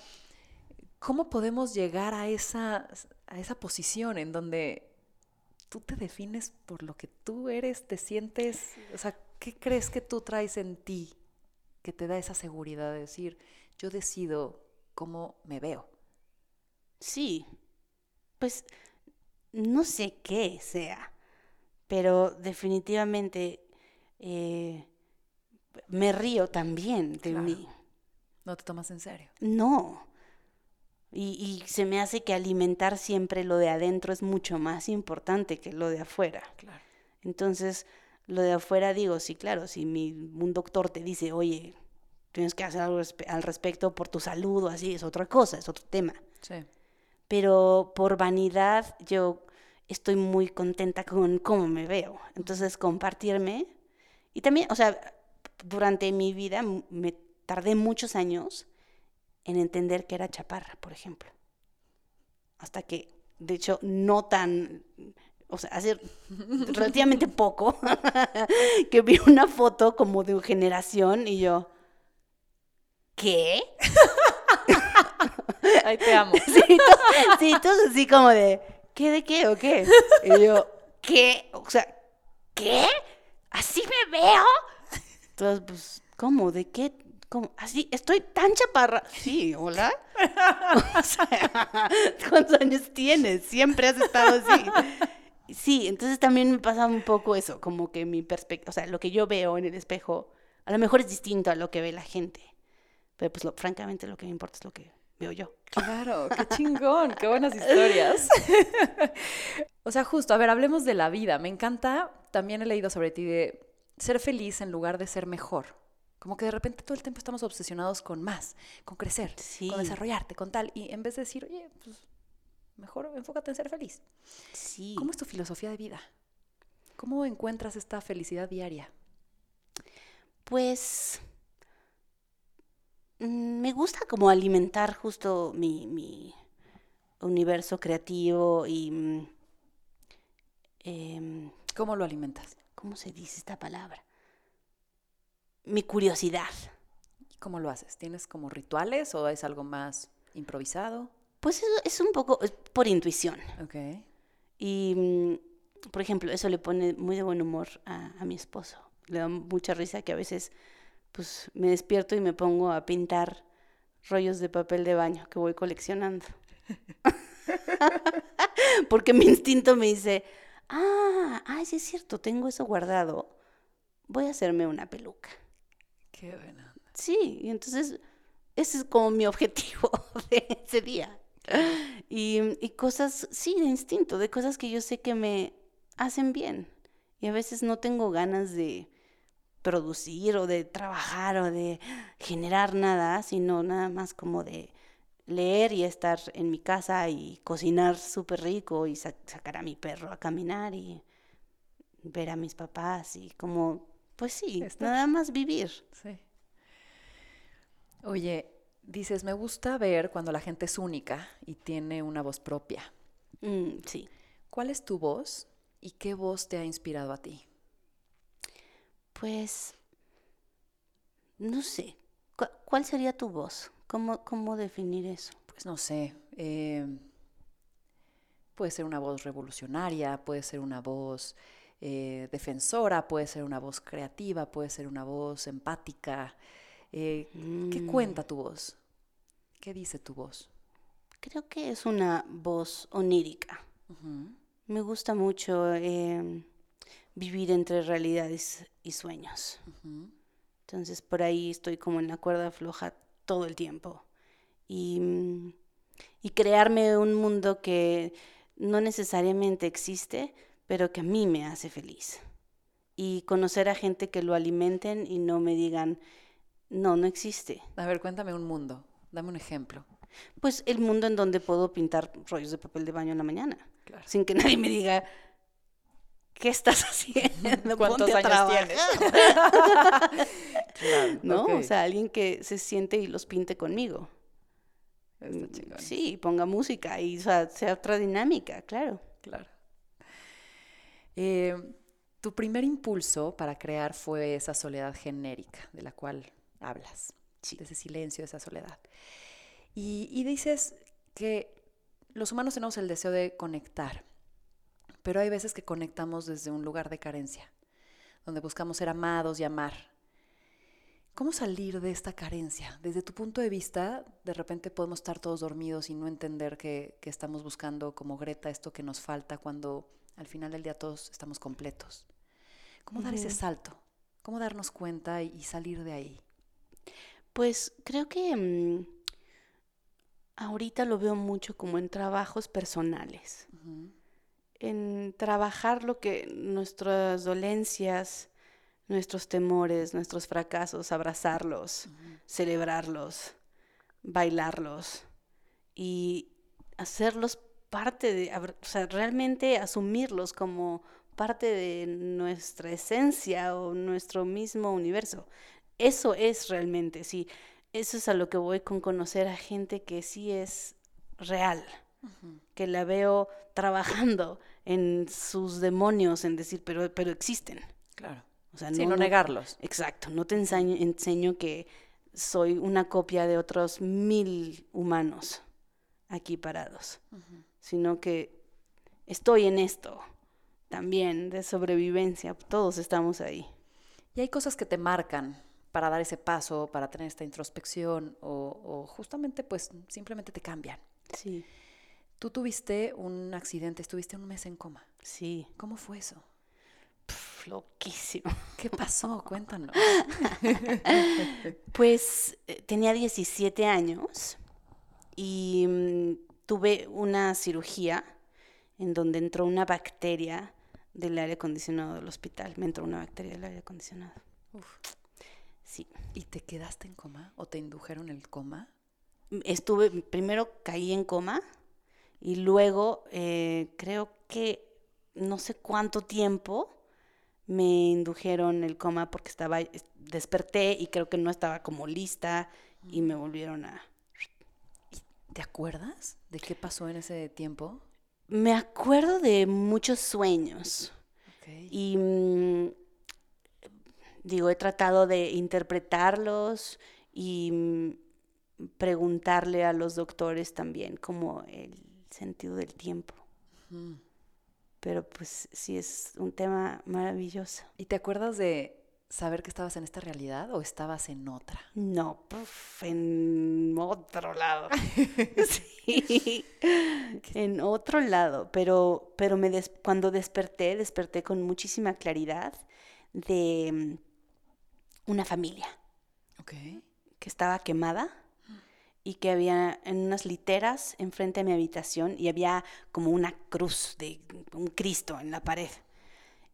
¿cómo podemos llegar a esa, a esa posición en donde tú te defines por lo que tú eres, te sientes, o sea, ¿qué crees que tú traes en ti que te da esa seguridad de decir, yo decido cómo me veo? Sí, pues no sé qué sea, pero definitivamente eh, me río también de Claro. mí. No te tomas en serio. No. Y, y se me hace que alimentar siempre lo de adentro es mucho más importante que lo de afuera. Claro. Entonces, lo de afuera digo, sí, claro, si mi, un doctor te dice, oye, tienes que hacer algo al respecto por tu salud o así, es otra cosa, es otro tema. Sí. Pero por vanidad yo estoy muy contenta con cómo me veo. Entonces, compartirme. Y también, o sea, durante mi vida me tardé muchos años en entender que era chaparra, por ejemplo. Hasta que, de hecho, no tan, o sea, hace relativamente poco, que vi una foto como de generación y yo, ¿qué? Ahí te amo. Sí, to- sí, todos así como de, ¿qué de qué o qué? Y yo, ¿qué? O sea, ¿qué? ¿Así me veo? Entonces, pues, ¿cómo? ¿De qué? ¿Cómo? ¿Así? ¿Estoy tan chaparra? Sí, ¿hola? ¿cuántos años tienes? Siempre has estado así. Sí, entonces también me pasa un poco eso, como que mi perspectiva, o sea, lo que yo veo en el espejo, a lo mejor es distinto a lo que ve la gente. Pero pues francamente lo que me importa es lo que veo yo. Claro, qué chingón, qué buenas historias. o sea, justo, a ver, hablemos de la vida. Me encanta, también he leído sobre ti de ser feliz en lugar de ser mejor. Como que de repente todo el tiempo estamos obsesionados con más, con crecer, Sí. con desarrollarte, con tal. Y en vez de decir, oye, pues mejor enfócate en ser feliz. Sí. ¿Cómo es tu filosofía de vida? ¿Cómo encuentras esta felicidad diaria? Pues me gusta como alimentar justo mi, mi universo creativo y... mm, em, ¿Cómo lo alimentas? ¿Cómo se dice esta palabra? Mi curiosidad. ¿Y ¿Cómo lo haces? ¿Tienes como rituales o es algo más improvisado? Pues eso es un poco es por intuición. Ok. Y, mm, por ejemplo, eso le pone muy de buen humor a, a mi esposo. Le da mucha risa que a veces pues me despierto y me pongo a pintar rollos de papel de baño que voy coleccionando. Porque mi instinto me dice, ah, ay, sí es cierto, tengo eso guardado. Voy a hacerme una peluca. Qué buena. Sí, y entonces ese es como mi objetivo de ese día. Y, y cosas, sí, de instinto, de cosas que yo sé que me hacen bien. Y a veces no tengo ganas de producir o de trabajar o de generar nada, sino nada más como de leer y estar en mi casa y cocinar súper rico y sa- sacar a mi perro a caminar y ver a mis papás y como, pues sí, nada más vivir. Sí. Oye, dices, me gusta ver cuando la gente es única y tiene una voz propia. Mm, sí. ¿Cuál es tu voz y qué voz te ha inspirado a ti? Pues, no sé. ¿Cu- ¿Cuál sería tu voz? ¿Cómo, cómo definir eso? Pues no sé. eh, puede ser una voz revolucionaria, puede ser una voz eh, defensora, puede ser una voz creativa, puede ser una voz empática. Eh, ¿Qué Mm, cuenta tu voz? ¿Qué dice tu voz? Creo que es una voz onírica. Me gusta mucho em, vivir entre realidades y sueños. Entonces por ahí estoy como en la cuerda floja todo el tiempo. Y, mm, y crearme un mundo que no necesariamente existe, pero que a mí me hace feliz. Y conocer a gente que lo alimenten y no me digan, no, no existe. A ver, cuéntame un mundo. Dame un ejemplo. Pues el mundo en donde puedo pintar rollos de papel de baño en la mañana, Claro. sin que nadie me diga, ¿qué estás haciendo? ¿Cuántos Ponte años trabajar". Claro, ¿no? O sea, alguien que se siente y los pinte conmigo. Mm. Sí, ponga música y o sea, sea otra dinámica, claro. Claro. Eh, tu primer impulso para crear fue esa soledad genérica de la cual hablas, Sí. de ese silencio, de esa soledad. Y, y dices que los humanos tenemos el deseo de conectar, pero hay veces que conectamos desde un lugar de carencia, donde buscamos ser amados y amar. ¿Cómo salir de esta carencia? Desde tu punto de vista, de repente podemos estar todos dormidos y no entender que, que estamos buscando como Greta esto que nos falta cuando al final del día todos estamos completos. ¿Cómo dar ese salto? ¿Cómo darnos cuenta y, salir de ahí? Pues creo que mm, ahorita lo veo mucho como en trabajos personales. En trabajar lo que nuestras dolencias, nuestros temores, nuestros fracasos, abrazarlos, celebrarlos, bailarlos y hacerlos parte de, o sea, realmente asumirlos como parte de nuestra esencia o nuestro mismo universo. Eso es realmente, sí, eso es a lo que voy con conocer a gente que sí es real, que la veo trabajando en sus demonios, en decir, pero, pero existen. Claro. O sea, Sí, no, negarlos. Exacto, no te ensaño- enseño que soy una copia de otros mil humanos. aquí parados, sino que estoy en esto también de sobrevivencia, todos estamos ahí. Y hay cosas que te marcan para dar ese paso, para tener esta introspección o, o justamente pues simplemente te cambian. Sí, Tú tuviste un accidente, estuviste un mes en coma. sí, ¿Cómo fue eso? Pf, loquísimo. ¿Qué pasó? Cuéntanos. Pues eh, tenía 17 años y mm, tuve una cirugía en donde entró una bacteria del aire acondicionado del hospital. Me entró una bacteria del aire acondicionado. Uf. Sí. ¿Y te quedaste en coma o te indujeron el coma? Estuve, primero caí en coma y luego eh, creo que no sé cuánto tiempo me indujeron el coma porque estaba, es- desperté y creo que no estaba como lista y me volvieron a... ¿Te acuerdas de qué pasó en ese tiempo? Me acuerdo de muchos sueños y mm, digo, he tratado de interpretarlos y mm, preguntarle a los doctores también como el sentido del tiempo. Pero pues sí es un tema maravilloso. ¿Y te acuerdas de saber que estabas en esta realidad o estabas en otra? No, puf, en otro lado. sí, en otro lado. Pero, pero me des- cuando desperté, desperté con muchísima claridad de mm, una familia Ok. que estaba quemada y que había en unas literas enfrente de mi habitación y había como una cruz de un Cristo en la pared.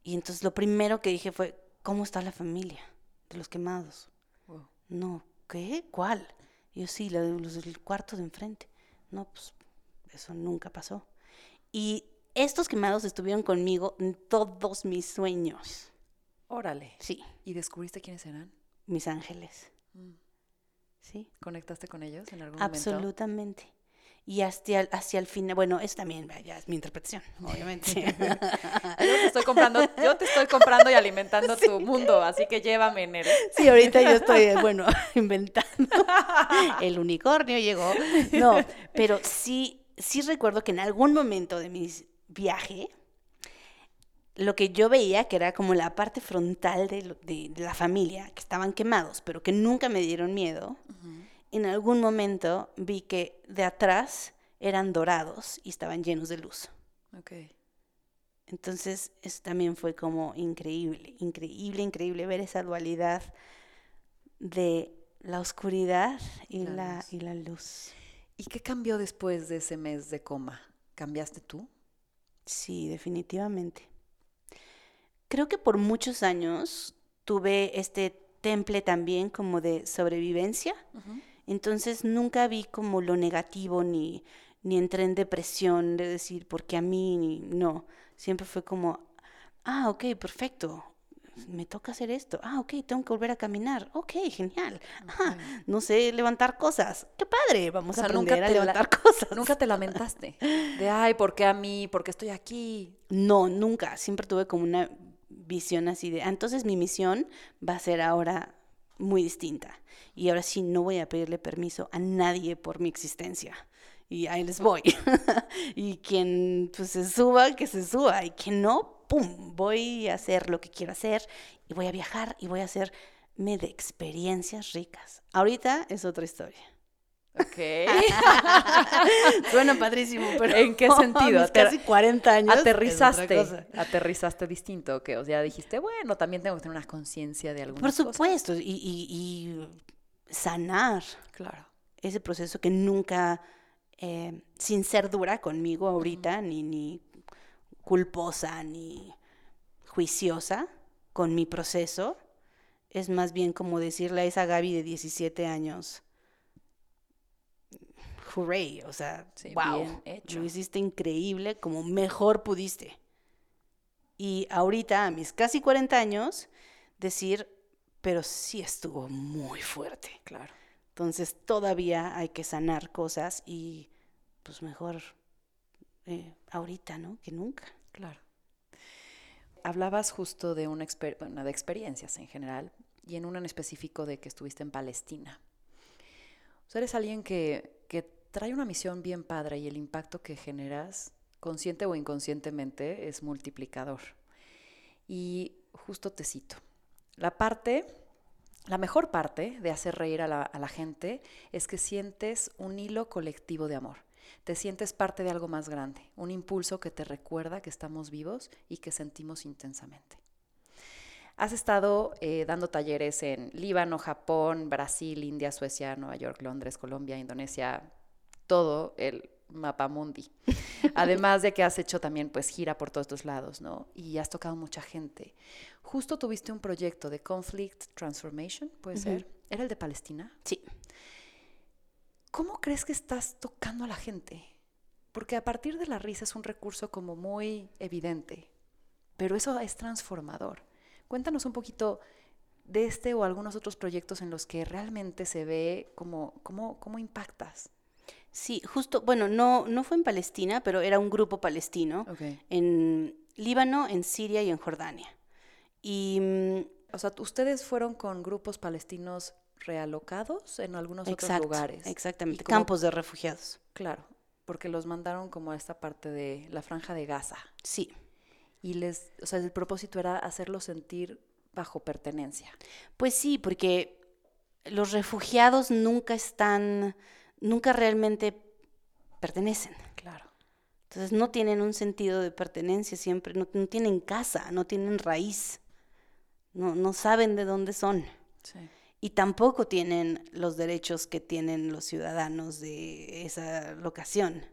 Y entonces lo primero que dije fue, ¿cómo está la familia de los quemados? Wow. No, ¿qué? ¿Cuál? Y yo sí, los del cuarto de enfrente. No, pues eso nunca pasó. Y estos quemados estuvieron conmigo en todos mis sueños. Órale. Sí, ¿Y descubriste quiénes eran? mis ángeles. Mm. Sí. ¿Conectaste con ellos en algún momento? Absolutamente. Y hacia el, hacia el final, bueno, eso también ya es mi interpretación, obviamente. Yo te estoy comprando, yo te estoy comprando y alimentando tu mundo, así que llévame en él. sí, ahorita yo estoy, eh, bueno, inventando. El unicornio llegó. No, pero sí, sí recuerdo que en algún momento de mi viaje, lo que yo veía, que era como la parte frontal de, lo- de- de la familia, que estaban quemados, pero que nunca me dieron miedo, en algún momento vi que de atrás eran dorados y estaban llenos de luz. Ok. Entonces, eso también fue como increíble, increíble, increíble ver esa dualidad de la oscuridad y La la, luz. y la luz. ¿Y qué cambió después de ese mes de coma? ¿Cambiaste tú? Sí, definitivamente. Creo que por muchos años tuve este temple también como de sobrevivencia. Entonces nunca vi como lo negativo ni, ni entré en depresión de decir, porque a mí, ni, no. Siempre fue como, ah, ok, perfecto. Me toca hacer esto. Ah, ok, tengo que volver a caminar. Ok, genial. Ah, no sé levantar cosas. Qué padre, vamos O sea, a nunca aprender a te la- levantar cosas. Nunca te lamentaste de, ay, ¿por qué a mí? ¿Por qué estoy aquí? No, nunca. Siempre tuve como una visión así de, "Ah, entonces mi misión va a ser ahora muy distinta. Y ahora sí no voy a pedirle permiso a nadie por mi existencia. Y ahí les voy. y quien pues se suba, que se suba. Y quien no, ¡pum! Voy a hacer lo que quiero hacer. Y voy a viajar y voy a hacerme de experiencias ricas. Ahorita es otra historia. Ok. Suena padrísimo, pero ¿En qué sentido? mis casi 40 años. aterrizaste, aterrizaste distinto, que o sea, dijiste, bueno, también tengo que tener una conciencia de Por algunas cosas. supuesto, y, y- y sanar Claro. ese proceso que nunca, eh, sin ser dura conmigo ahorita, ni, ni culposa, ni juiciosa con mi proceso, es más bien como decirle a esa Gaby de 17 años, hooray, o sea, Sí, wow, hecho. lo hiciste increíble como mejor pudiste. Y ahorita, a mis casi 40 años, decir, pero sí estuvo muy fuerte. Claro. Entonces todavía hay que sanar cosas y pues mejor eh, ahorita, ¿no? Que nunca. Claro. Hablabas justo de una exper- bueno, de experiencias en general y en una en específico de que estuviste en Palestina. O sea, eres alguien que trae una misión bien padre y el impacto que generas, consciente o inconscientemente, es multiplicador. Y justo te cito. La parte, la mejor parte de hacer reír a la, gente es que sientes un hilo colectivo de amor. Te sientes parte de algo más grande, un impulso que te recuerda que estamos vivos y que sentimos intensamente. Has estado eh, dando talleres en Líbano, Japón, Brasil, India, Suecia, Nueva York, Londres, Colombia, Indonesia, todo el mapa mundi. Además de que has hecho también pues gira por todos estos lados, ¿no? Y has tocado mucha gente. Justo tuviste un proyecto de Conflict Transformation, ¿puede ser? ¿Era el de Palestina? Sí. ¿Cómo crees que estás tocando a la gente? Porque a partir de la risa es un recurso como muy evidente, pero eso es transformador. Cuéntanos un poquito de este o algunos otros proyectos en los que realmente se ve cómo, cómo, cómo impactas. Sí, justo, bueno, no, no fue en Palestina, pero era un grupo palestino Okay. en Líbano, en Siria y en Jordania. Y mm, O sea, ustedes fueron con grupos palestinos realocados en algunos otros lugares. exactamente, como- campos de refugiados. Claro, porque los mandaron como a esta parte de la franja de Gaza. Sí, Y les, o sea, el propósito era hacerlos sentir bajo pertenencia. pues sí, porque los refugiados nunca están, nunca realmente pertenecen. Claro. Entonces no tienen un sentido de pertenencia siempre, no, no tienen casa, no tienen raíz, no, no saben de dónde son. Sí. Y tampoco tienen los derechos que tienen los ciudadanos de esa locación.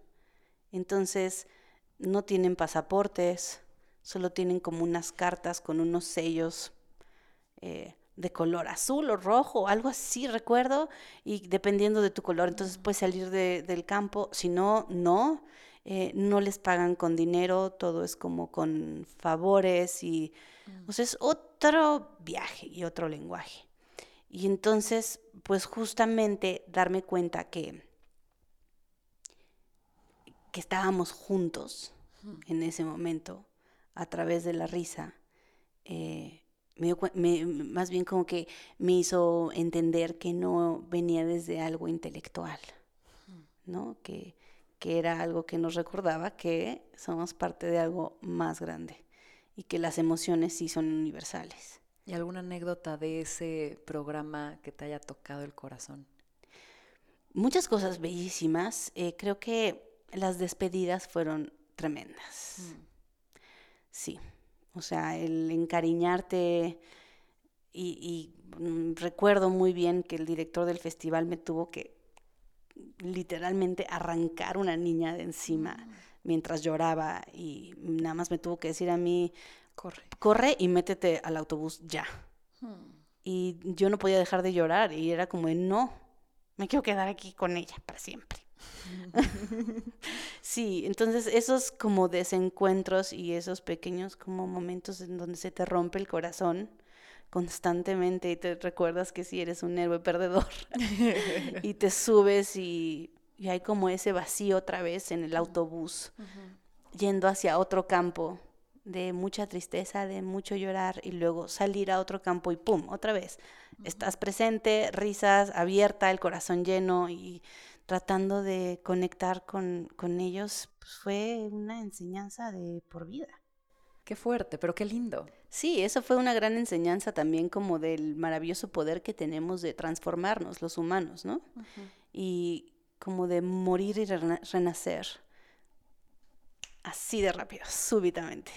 Entonces, no tienen pasaportes, solo tienen como unas cartas con unos sellos eh, de color azul o rojo, algo así, recuerdo, y dependiendo de tu color, entonces puedes salir de- del campo, si no, no, eh, no les pagan con dinero, todo es como con favores y, o sea, es otro viaje y otro lenguaje. Y entonces, pues justamente darme cuenta que, que estábamos juntos en ese momento, a través de la risa, eh, me más bien como que me hizo entender que no venía desde algo intelectual, ¿no? Que, que era algo que nos recordaba que somos parte de algo más grande y que las emociones sí son universales. ¿Y alguna anécdota de ese programa que te haya tocado el corazón? Muchas cosas bellísimas. eh, creo que las despedidas fueron tremendas. Sí. O sea, el encariñarte y, y, mm, recuerdo muy bien que el director del festival me tuvo que literalmente arrancar una niña de encima mientras lloraba y nada más me tuvo que decir a mí, Corre. corre y métete al autobús ya. Y yo no podía dejar de llorar y era como de, no, me quiero quedar aquí con ella para siempre. sí, entonces esos como desencuentros y esos pequeños como momentos en donde se te rompe el corazón constantemente y te recuerdas que si eres un héroe perdedor y te subes y, y hay como ese vacío otra vez en el autobús yendo hacia otro campo de mucha tristeza, de mucho llorar y luego salir a otro campo y pum, otra vez. Estás presente, risas, abierta, el corazón lleno y tratando de conectar con, con ellos, pues fue una enseñanza de por vida. Qué fuerte, pero qué lindo. Sí, eso fue una gran enseñanza también como del maravilloso poder que tenemos de transformarnos los humanos, ¿no? Y como de morir y rena- renacer así de rápido, súbitamente.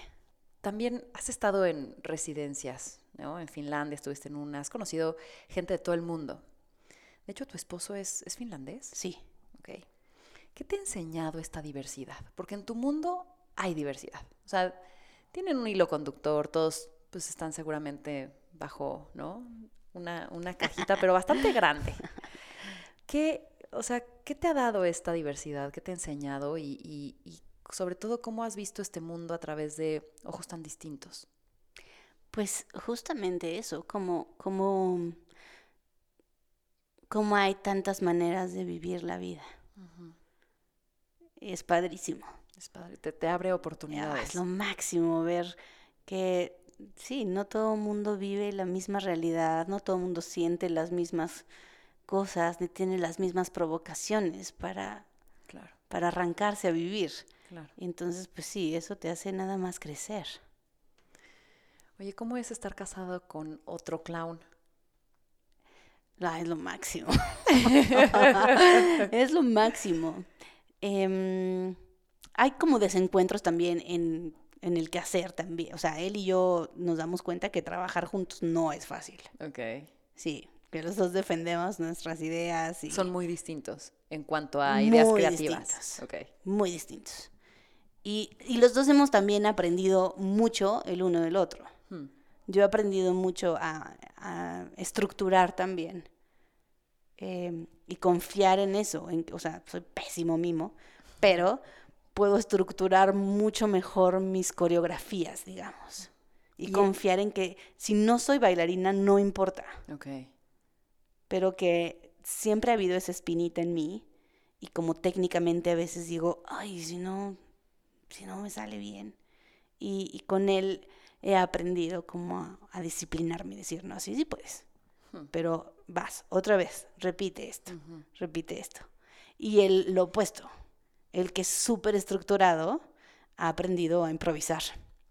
También has estado en residencias, ¿no? En Finlandia estuviste en una, has conocido gente de todo el mundo. De hecho, tu esposo es, es finlandés. Sí. Ok. ¿Qué te ha enseñado esta diversidad? Porque en tu mundo hay diversidad. O sea, tienen un hilo conductor, todos pues están seguramente bajo, ¿no? Una, una cajita, pero bastante grande. ¿Qué, o sea, ¿qué te ha dado esta diversidad? ¿Qué te ha enseñado? Y, y- y sobre todo, ¿cómo has visto este mundo a través de ojos tan distintos? Pues justamente eso, como, como, como hay tantas maneras de vivir la vida. Es padrísimo. Es padre, te, te abre Ah, oportunidades. Es lo máximo ver que sí, no todo el mundo vive la misma realidad, no todo el mundo siente las mismas cosas, ni tiene las mismas provocaciones para Claro, para arrancarse a vivir. claro. Y entonces, pues sí, eso te hace nada más crecer. Oye, ¿cómo es estar casado con otro clown? Ah, es lo máximo. es lo máximo. Em, hay como desencuentros también en, en el quehacer también. O sea, él y yo nos damos cuenta que trabajar juntos no es fácil. Ok. Sí, que los dos defendemos nuestras ideas y Son muy distintos en cuanto a ideas Muy creativas. distintos. Ok. muy distintos. Y, y los dos hemos también aprendido mucho el uno del otro. Yo he aprendido mucho a, a estructurar también eh, y confiar en eso. En, o sea, soy pésimo mimo, pero puedo estructurar mucho mejor mis coreografías, digamos. Y Y- confiar en que si no soy bailarina, no importa, Ok. pero que siempre ha habido esa espinita en mí y como técnicamente a veces digo, ay, si no, si no me sale bien. Y, y con él he aprendido como a, a disciplinarme y decir, no, sí, sí puedes. Hmm. Pero vas, otra vez, repite esto, repite esto. Y el, lo opuesto, el que es súper estructurado, ha aprendido a improvisar,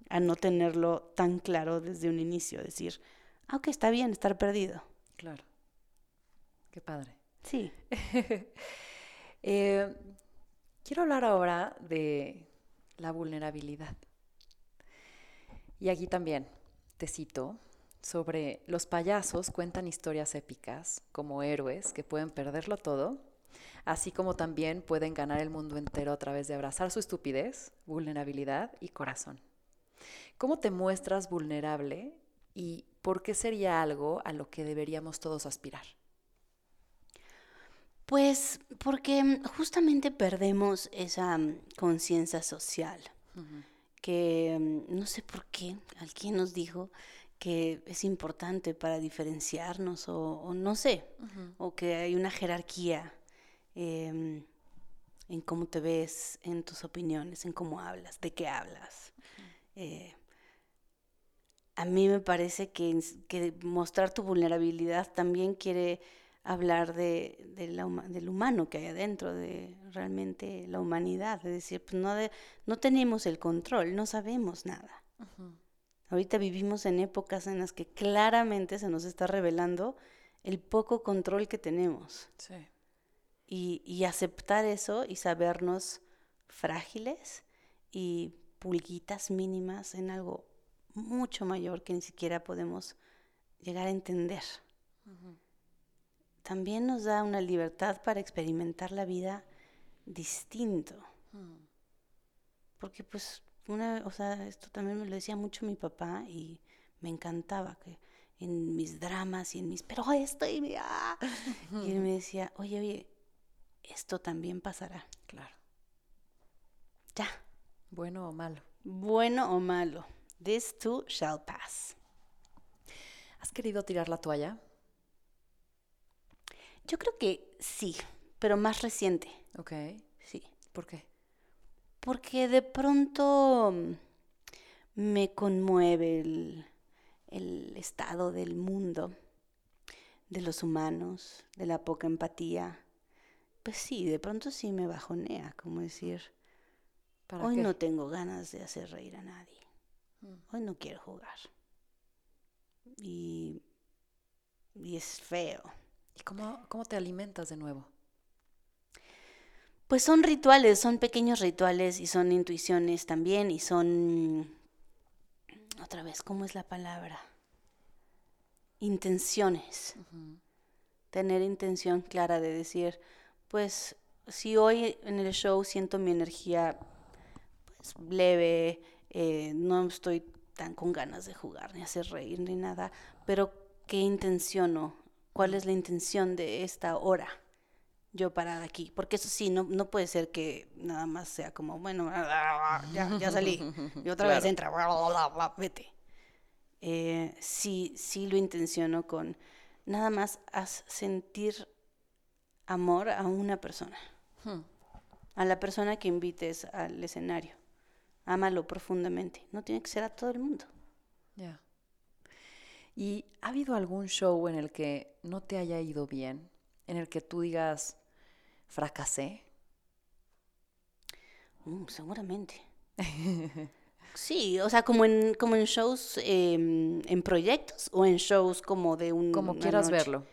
a no tenerlo tan claro desde un inicio, decir, ah, ok, está bien estar perdido. Claro. Qué padre. Sí. Eh, quiero hablar ahora de la vulnerabilidad. Y aquí también te cito sobre los payasos cuentan historias épicas como héroes que pueden perderlo todo, así como también pueden ganar el mundo entero a través de abrazar su estupidez, vulnerabilidad y corazón. ¿Cómo te muestras vulnerable y por qué sería algo a lo que deberíamos todos aspirar? Pues porque mm, justamente perdemos esa mm, conciencia social, que mm, no sé por qué, alguien nos dijo que es importante para diferenciarnos o, o no sé, o que hay una jerarquía em, en cómo te ves, en tus opiniones, en cómo hablas, de qué hablas. Eh, a mí me parece que, que mostrar tu vulnerabilidad también quiere hablar de, de la del humano que hay adentro, de realmente la humanidad. Es decir, pues no, de- no tenemos el control, no sabemos nada. Ahorita vivimos en épocas en las que claramente se nos está revelando el poco control que tenemos. Sí. Y, y aceptar eso y sabernos frágiles y pulguitas mínimas en algo mucho mayor que ni siquiera podemos llegar a entender. También nos da una libertad para experimentar la vida distinto. Porque pues una, o sea, esto también me lo decía mucho mi papá y me encantaba que en mis dramas y en mis, pero esto y mi- ah". y él me decía, oye, oye, esto también pasará. Claro. Ya, Bueno o malo. bueno o malo, this too shall pass. ¿Has querido tirar la toalla? Yo creo que sí, pero más reciente, Ok. sí. ¿Por qué? Porque de pronto mm, me conmueve el, el estado del mundo, de los humanos, de la poca empatía. Pues sí, de pronto sí me bajonea, como decir, ¿Para hoy qué? no tengo ganas de hacer reír a nadie, Mm. hoy no quiero jugar. Y, y es feo. ¿Y cómo, cómo te alimentas de nuevo? Pues son rituales, son pequeños rituales y son intuiciones también y son, otra vez, ¿cómo es la palabra? Intenciones. Tener intención clara de decir, pues si hoy en el show siento mi energía pues, leve, eh, no estoy tan con ganas de jugar, ni hacer reír, ni nada, pero ¿qué intenciono? ¿Cuál es la intención de esta hora? yo parada aquí, porque eso sí, no, no puede ser que nada más sea como, bueno, ya, ya salí, y otra vez entra, bla, bla, bla, bla, vete. Eh, sí, sí lo intenciono con nada más haz sentir amor a una persona, Hmm. a la persona que invites al escenario. Ámalo profundamente, no tiene que ser a todo el mundo. Ya. ¿Y ha habido algún show en el que no te haya ido bien? En el que tú digas, fracasé. Mm, seguramente. Sí, o sea, como en, como en shows, em, en proyectos o en shows como de un... Como quieras noche. verlo.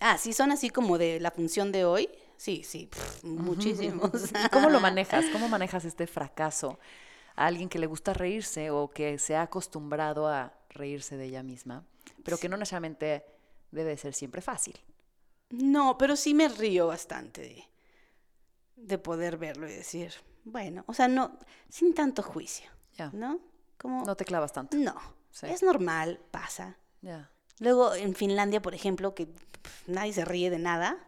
Ah, sí, son así como de la función de hoy. Sí, sí, muchísimos. ¿Y ¿Cómo lo manejas? ¿Cómo manejas este fracaso a alguien que le gusta reírse o que se ha acostumbrado a reírse de ella misma, pero que no necesariamente debe ser siempre fácil? No, pero sí me río bastante de, de poder verlo y decir, bueno, o sea, no, sin tanto juicio. ¿no? Como, No te clavas tanto. no, Sí. es normal, pasa. Luego en Finlandia, por ejemplo, que nadie se ríe de nada,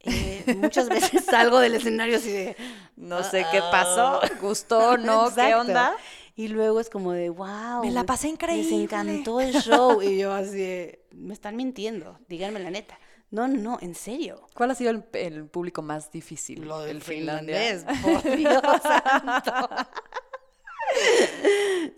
eh, muchas veces salgo del escenario así de... No sé qué pasó. ¿Gustó? ¿No? ¿Qué onda? Y luego es como de, wow. Me la pasé Les increíble. encantó el show. Y yo así de, me están mintiendo, díganme la neta. No, no, no, en serio. ¿Cuál ha sido el, el público más difícil? Lo del el finlandés. por Dios santo.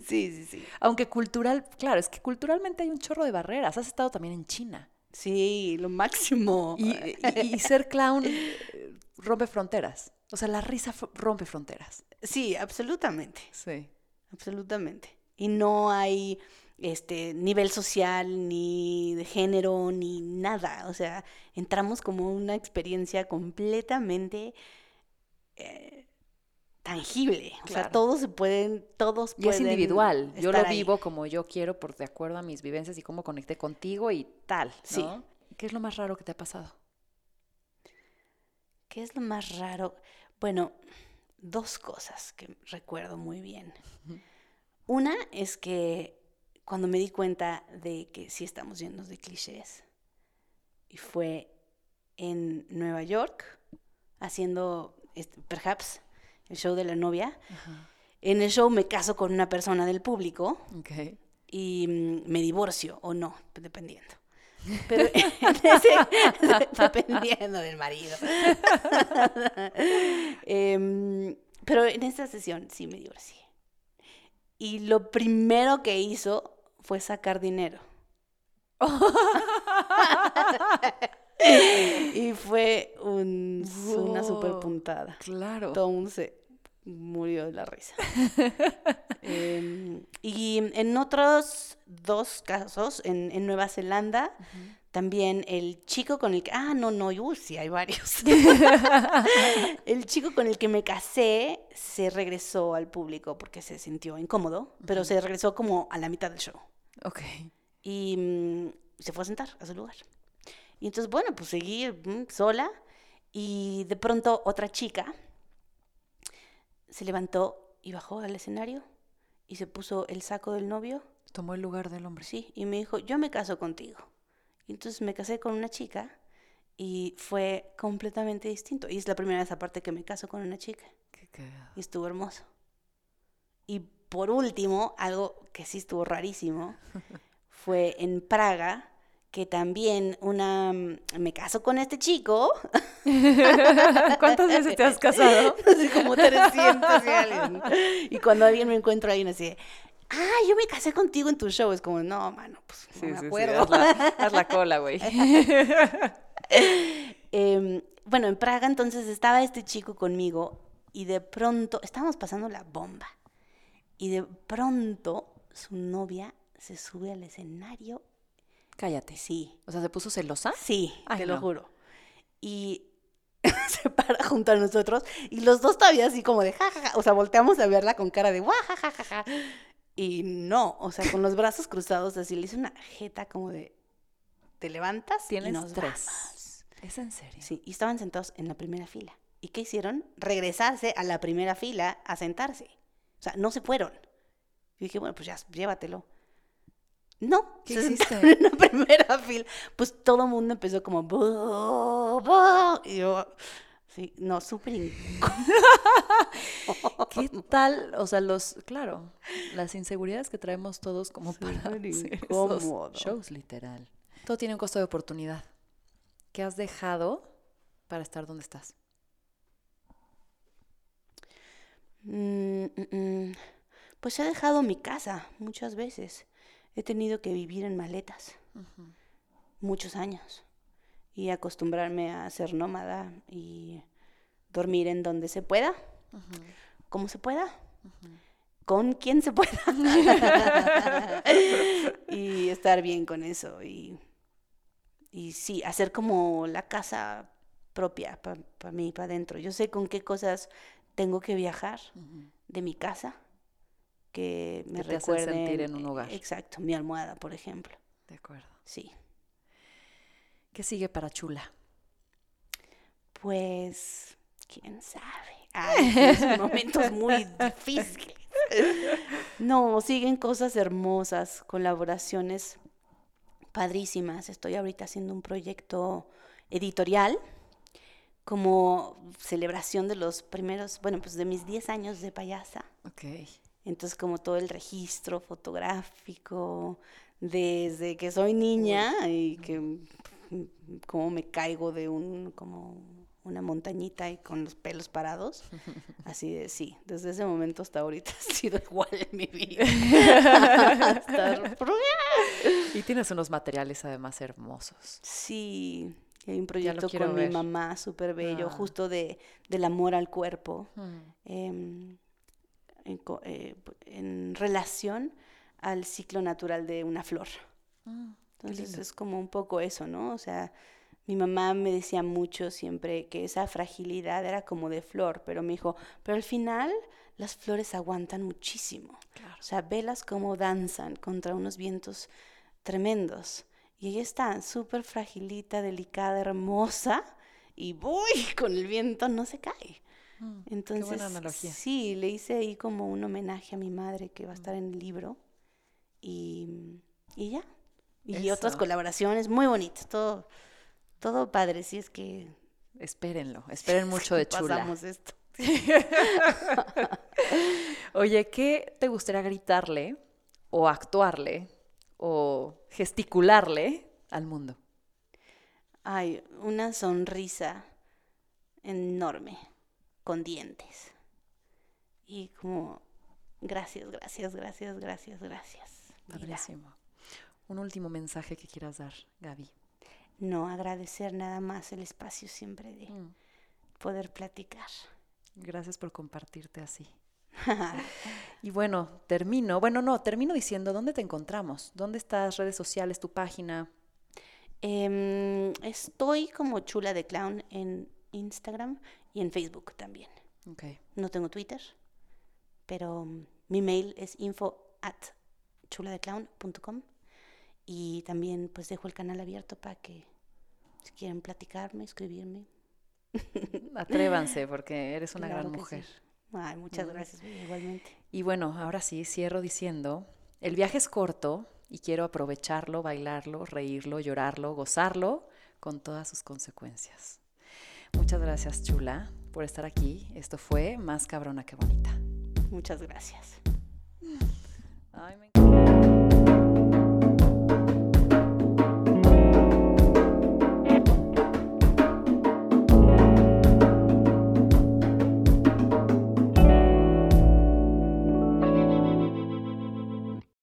Sí, sí, sí. Aunque cultural, claro, es que culturalmente hay un chorro de barreras. Has estado también en China. Sí, lo máximo. Y, y- y ser clown eh, rompe fronteras. O sea, la risa rompe fronteras. Sí, absolutamente, Sí. Absolutamente. Y no hay este nivel social, ni de género, ni nada. O sea, entramos como una experiencia completamente eh, tangible. O sea, todos se pueden, todos Y es individual. Yo lo ahí. vivo como yo quiero, por de acuerdo a mis vivencias y cómo conecté contigo y tal. Sí. ¿Qué es lo más raro que te ha pasado? ¿Qué es lo más raro? Bueno, dos cosas que recuerdo muy bien. Una es que cuando me di cuenta de que sí estamos llenos de clichés, y fue en Nueva York, haciendo, este, perhaps, el show de la novia. En el show me caso con una persona del público y mm, me divorcio o no, dependiendo. Pero ese- dependiendo del marido. Em, pero en esta sesión sí me divorcié. Y lo primero que hizo fue sacar dinero. y fue un- una super puntada. Claro. Se murió de la risa. Em, y en otros dos casos, en, en Nueva Zelanda, también el chico con el que... Ah, no, no, uy, sí, hay varios. el chico con el que me casé se regresó al público porque se sintió incómodo, pero se regresó como a la mitad del show. Ok. Y mm, se fue a sentar a su lugar. Y entonces, bueno, pues seguí mm, sola y de pronto otra chica se levantó y bajó al escenario y se puso el saco del novio, Tomó el lugar del hombre. sí, y me dijo, yo me caso contigo. Y entonces me casé con una chica y fue completamente distinto. Y es la primera vez aparte que me caso con una chica Qué cagado. y estuvo hermoso. Y por último, algo que sí estuvo rarísimo, fue en Praga, que también una mm, me caso con este chico, ¿Cuántas veces te has casado? así como 300 y algo. Y cuando alguien me encuentra alguien así, ah, yo me casé contigo en tu show, es como, no, mano, pues no Sí, me sí, sí, acuerdo. haz la, haz la cola, güey. Em, bueno, en Praga entonces estaba este chico conmigo y de pronto estábamos pasando la bomba. Y de pronto su novia se sube al escenario. Cállate. Sí, O sea, ¿se puso celosa? sí, Ay, te lo juro. Y se para junto a nosotros y los dos todavía así como de jajaja. O sea, volteamos a verla con cara de guajajaja. Y no, o sea, con los brazos cruzados así le hice una jeta como de te levantas y Tienes nos tres. ¿Es en serio? Sí, y estaban sentados en la primera fila. ¿Y qué hicieron? Regresarse a la primera fila a sentarse. O sea, no se fueron. Y dije, bueno, pues ya, llévatelo. No, ¿Qué se sentaron en la primera fila. Pues todo el mundo empezó como... Y yo, sí, no, súper. ¿Qué tal? O sea, los, claro, las inseguridades que traemos todos como para hacer esos incómodo. shows, literal. Todo tiene un costo de oportunidad. ¿Qué has dejado para estar donde estás? Mm, mm, mm. Pues he dejado mi casa muchas veces. He tenido que vivir en maletas. muchos años y acostumbrarme a ser nómada y dormir en donde se pueda como se pueda, con quien se pueda. y estar bien con eso. Y, y sí, hacer como la casa propia para mí, para adentro. Yo sé con qué cosas tengo que viajar de mi casa que me que sentir en un hogar. Exacto, mi almohada, por ejemplo. De acuerdo. Sí. ¿Qué sigue para Chula? Pues, quién sabe. Hay momentos muy difíciles. No, siguen cosas hermosas, colaboraciones padrísimas. Estoy ahorita haciendo un proyecto editorial como celebración de los primeros, bueno, pues de mis 10 años de payasa. Ok. Entonces, como todo el registro fotográfico, desde que soy niña y que como me caigo de un, como una montañita y con los pelos parados. Así de, sí, desde ese momento hasta ahorita ha sido igual en mi vida. y tienes unos materiales además hermosos. Sí, hay un proyecto con mi mamá súper bello, ah. justo de, del amor al cuerpo, mm. Eh, en, relación al ciclo natural de una flor. Mm, Entonces es como un poco eso, ¿no? O sea, mi mamá me decía mucho siempre que esa fragilidad era como de flor, pero me dijo, pero al final las flores aguantan muchísimo. O sea, velas como danzan contra unos vientos tremendos. Y ella está súper fragilita, delicada, hermosa, y voy con el viento no se cae. Mm, Entonces, sí, le hice ahí como un homenaje a mi madre que va a estar en el libro. Y, y ya. Y otras colaboraciones muy bonitas, todo todo padre, si es que... Espérenlo, esperen mucho de chula. Pasamos esto. Oye, ¿qué te gustaría gritarle o actuarle o gesticularle al mundo? Ay, una sonrisa enorme, con dientes. Y como, gracias, gracias, gracias, gracias, gracias. Padrísimo. Un último mensaje que quieras dar, Gaby no agradecer nada más el espacio siempre de mm. poder platicar. Gracias por compartirte así. y bueno, termino, bueno, no, termino diciendo, ¿dónde te encontramos? ¿Dónde estás? ¿Redes sociales? ¿Tu página? Em, estoy como chula de clown en Instagram y en Facebook también. Okay. No tengo Twitter, pero mm, mi mail es info at chuladeclown.com y también pues dejo el canal abierto para que si quieren platicarme, escribirme. Atrévanse porque eres una gran mujer. Ay, muchas gracias, igualmente. Y bueno, ahora sí, cierro diciendo, el viaje es corto y quiero aprovecharlo, bailarlo, reírlo, llorarlo, gozarlo con todas sus consecuencias. Muchas gracias, chula, por estar aquí. Esto fue Más cabrona que bonita. Muchas gracias. Ay, me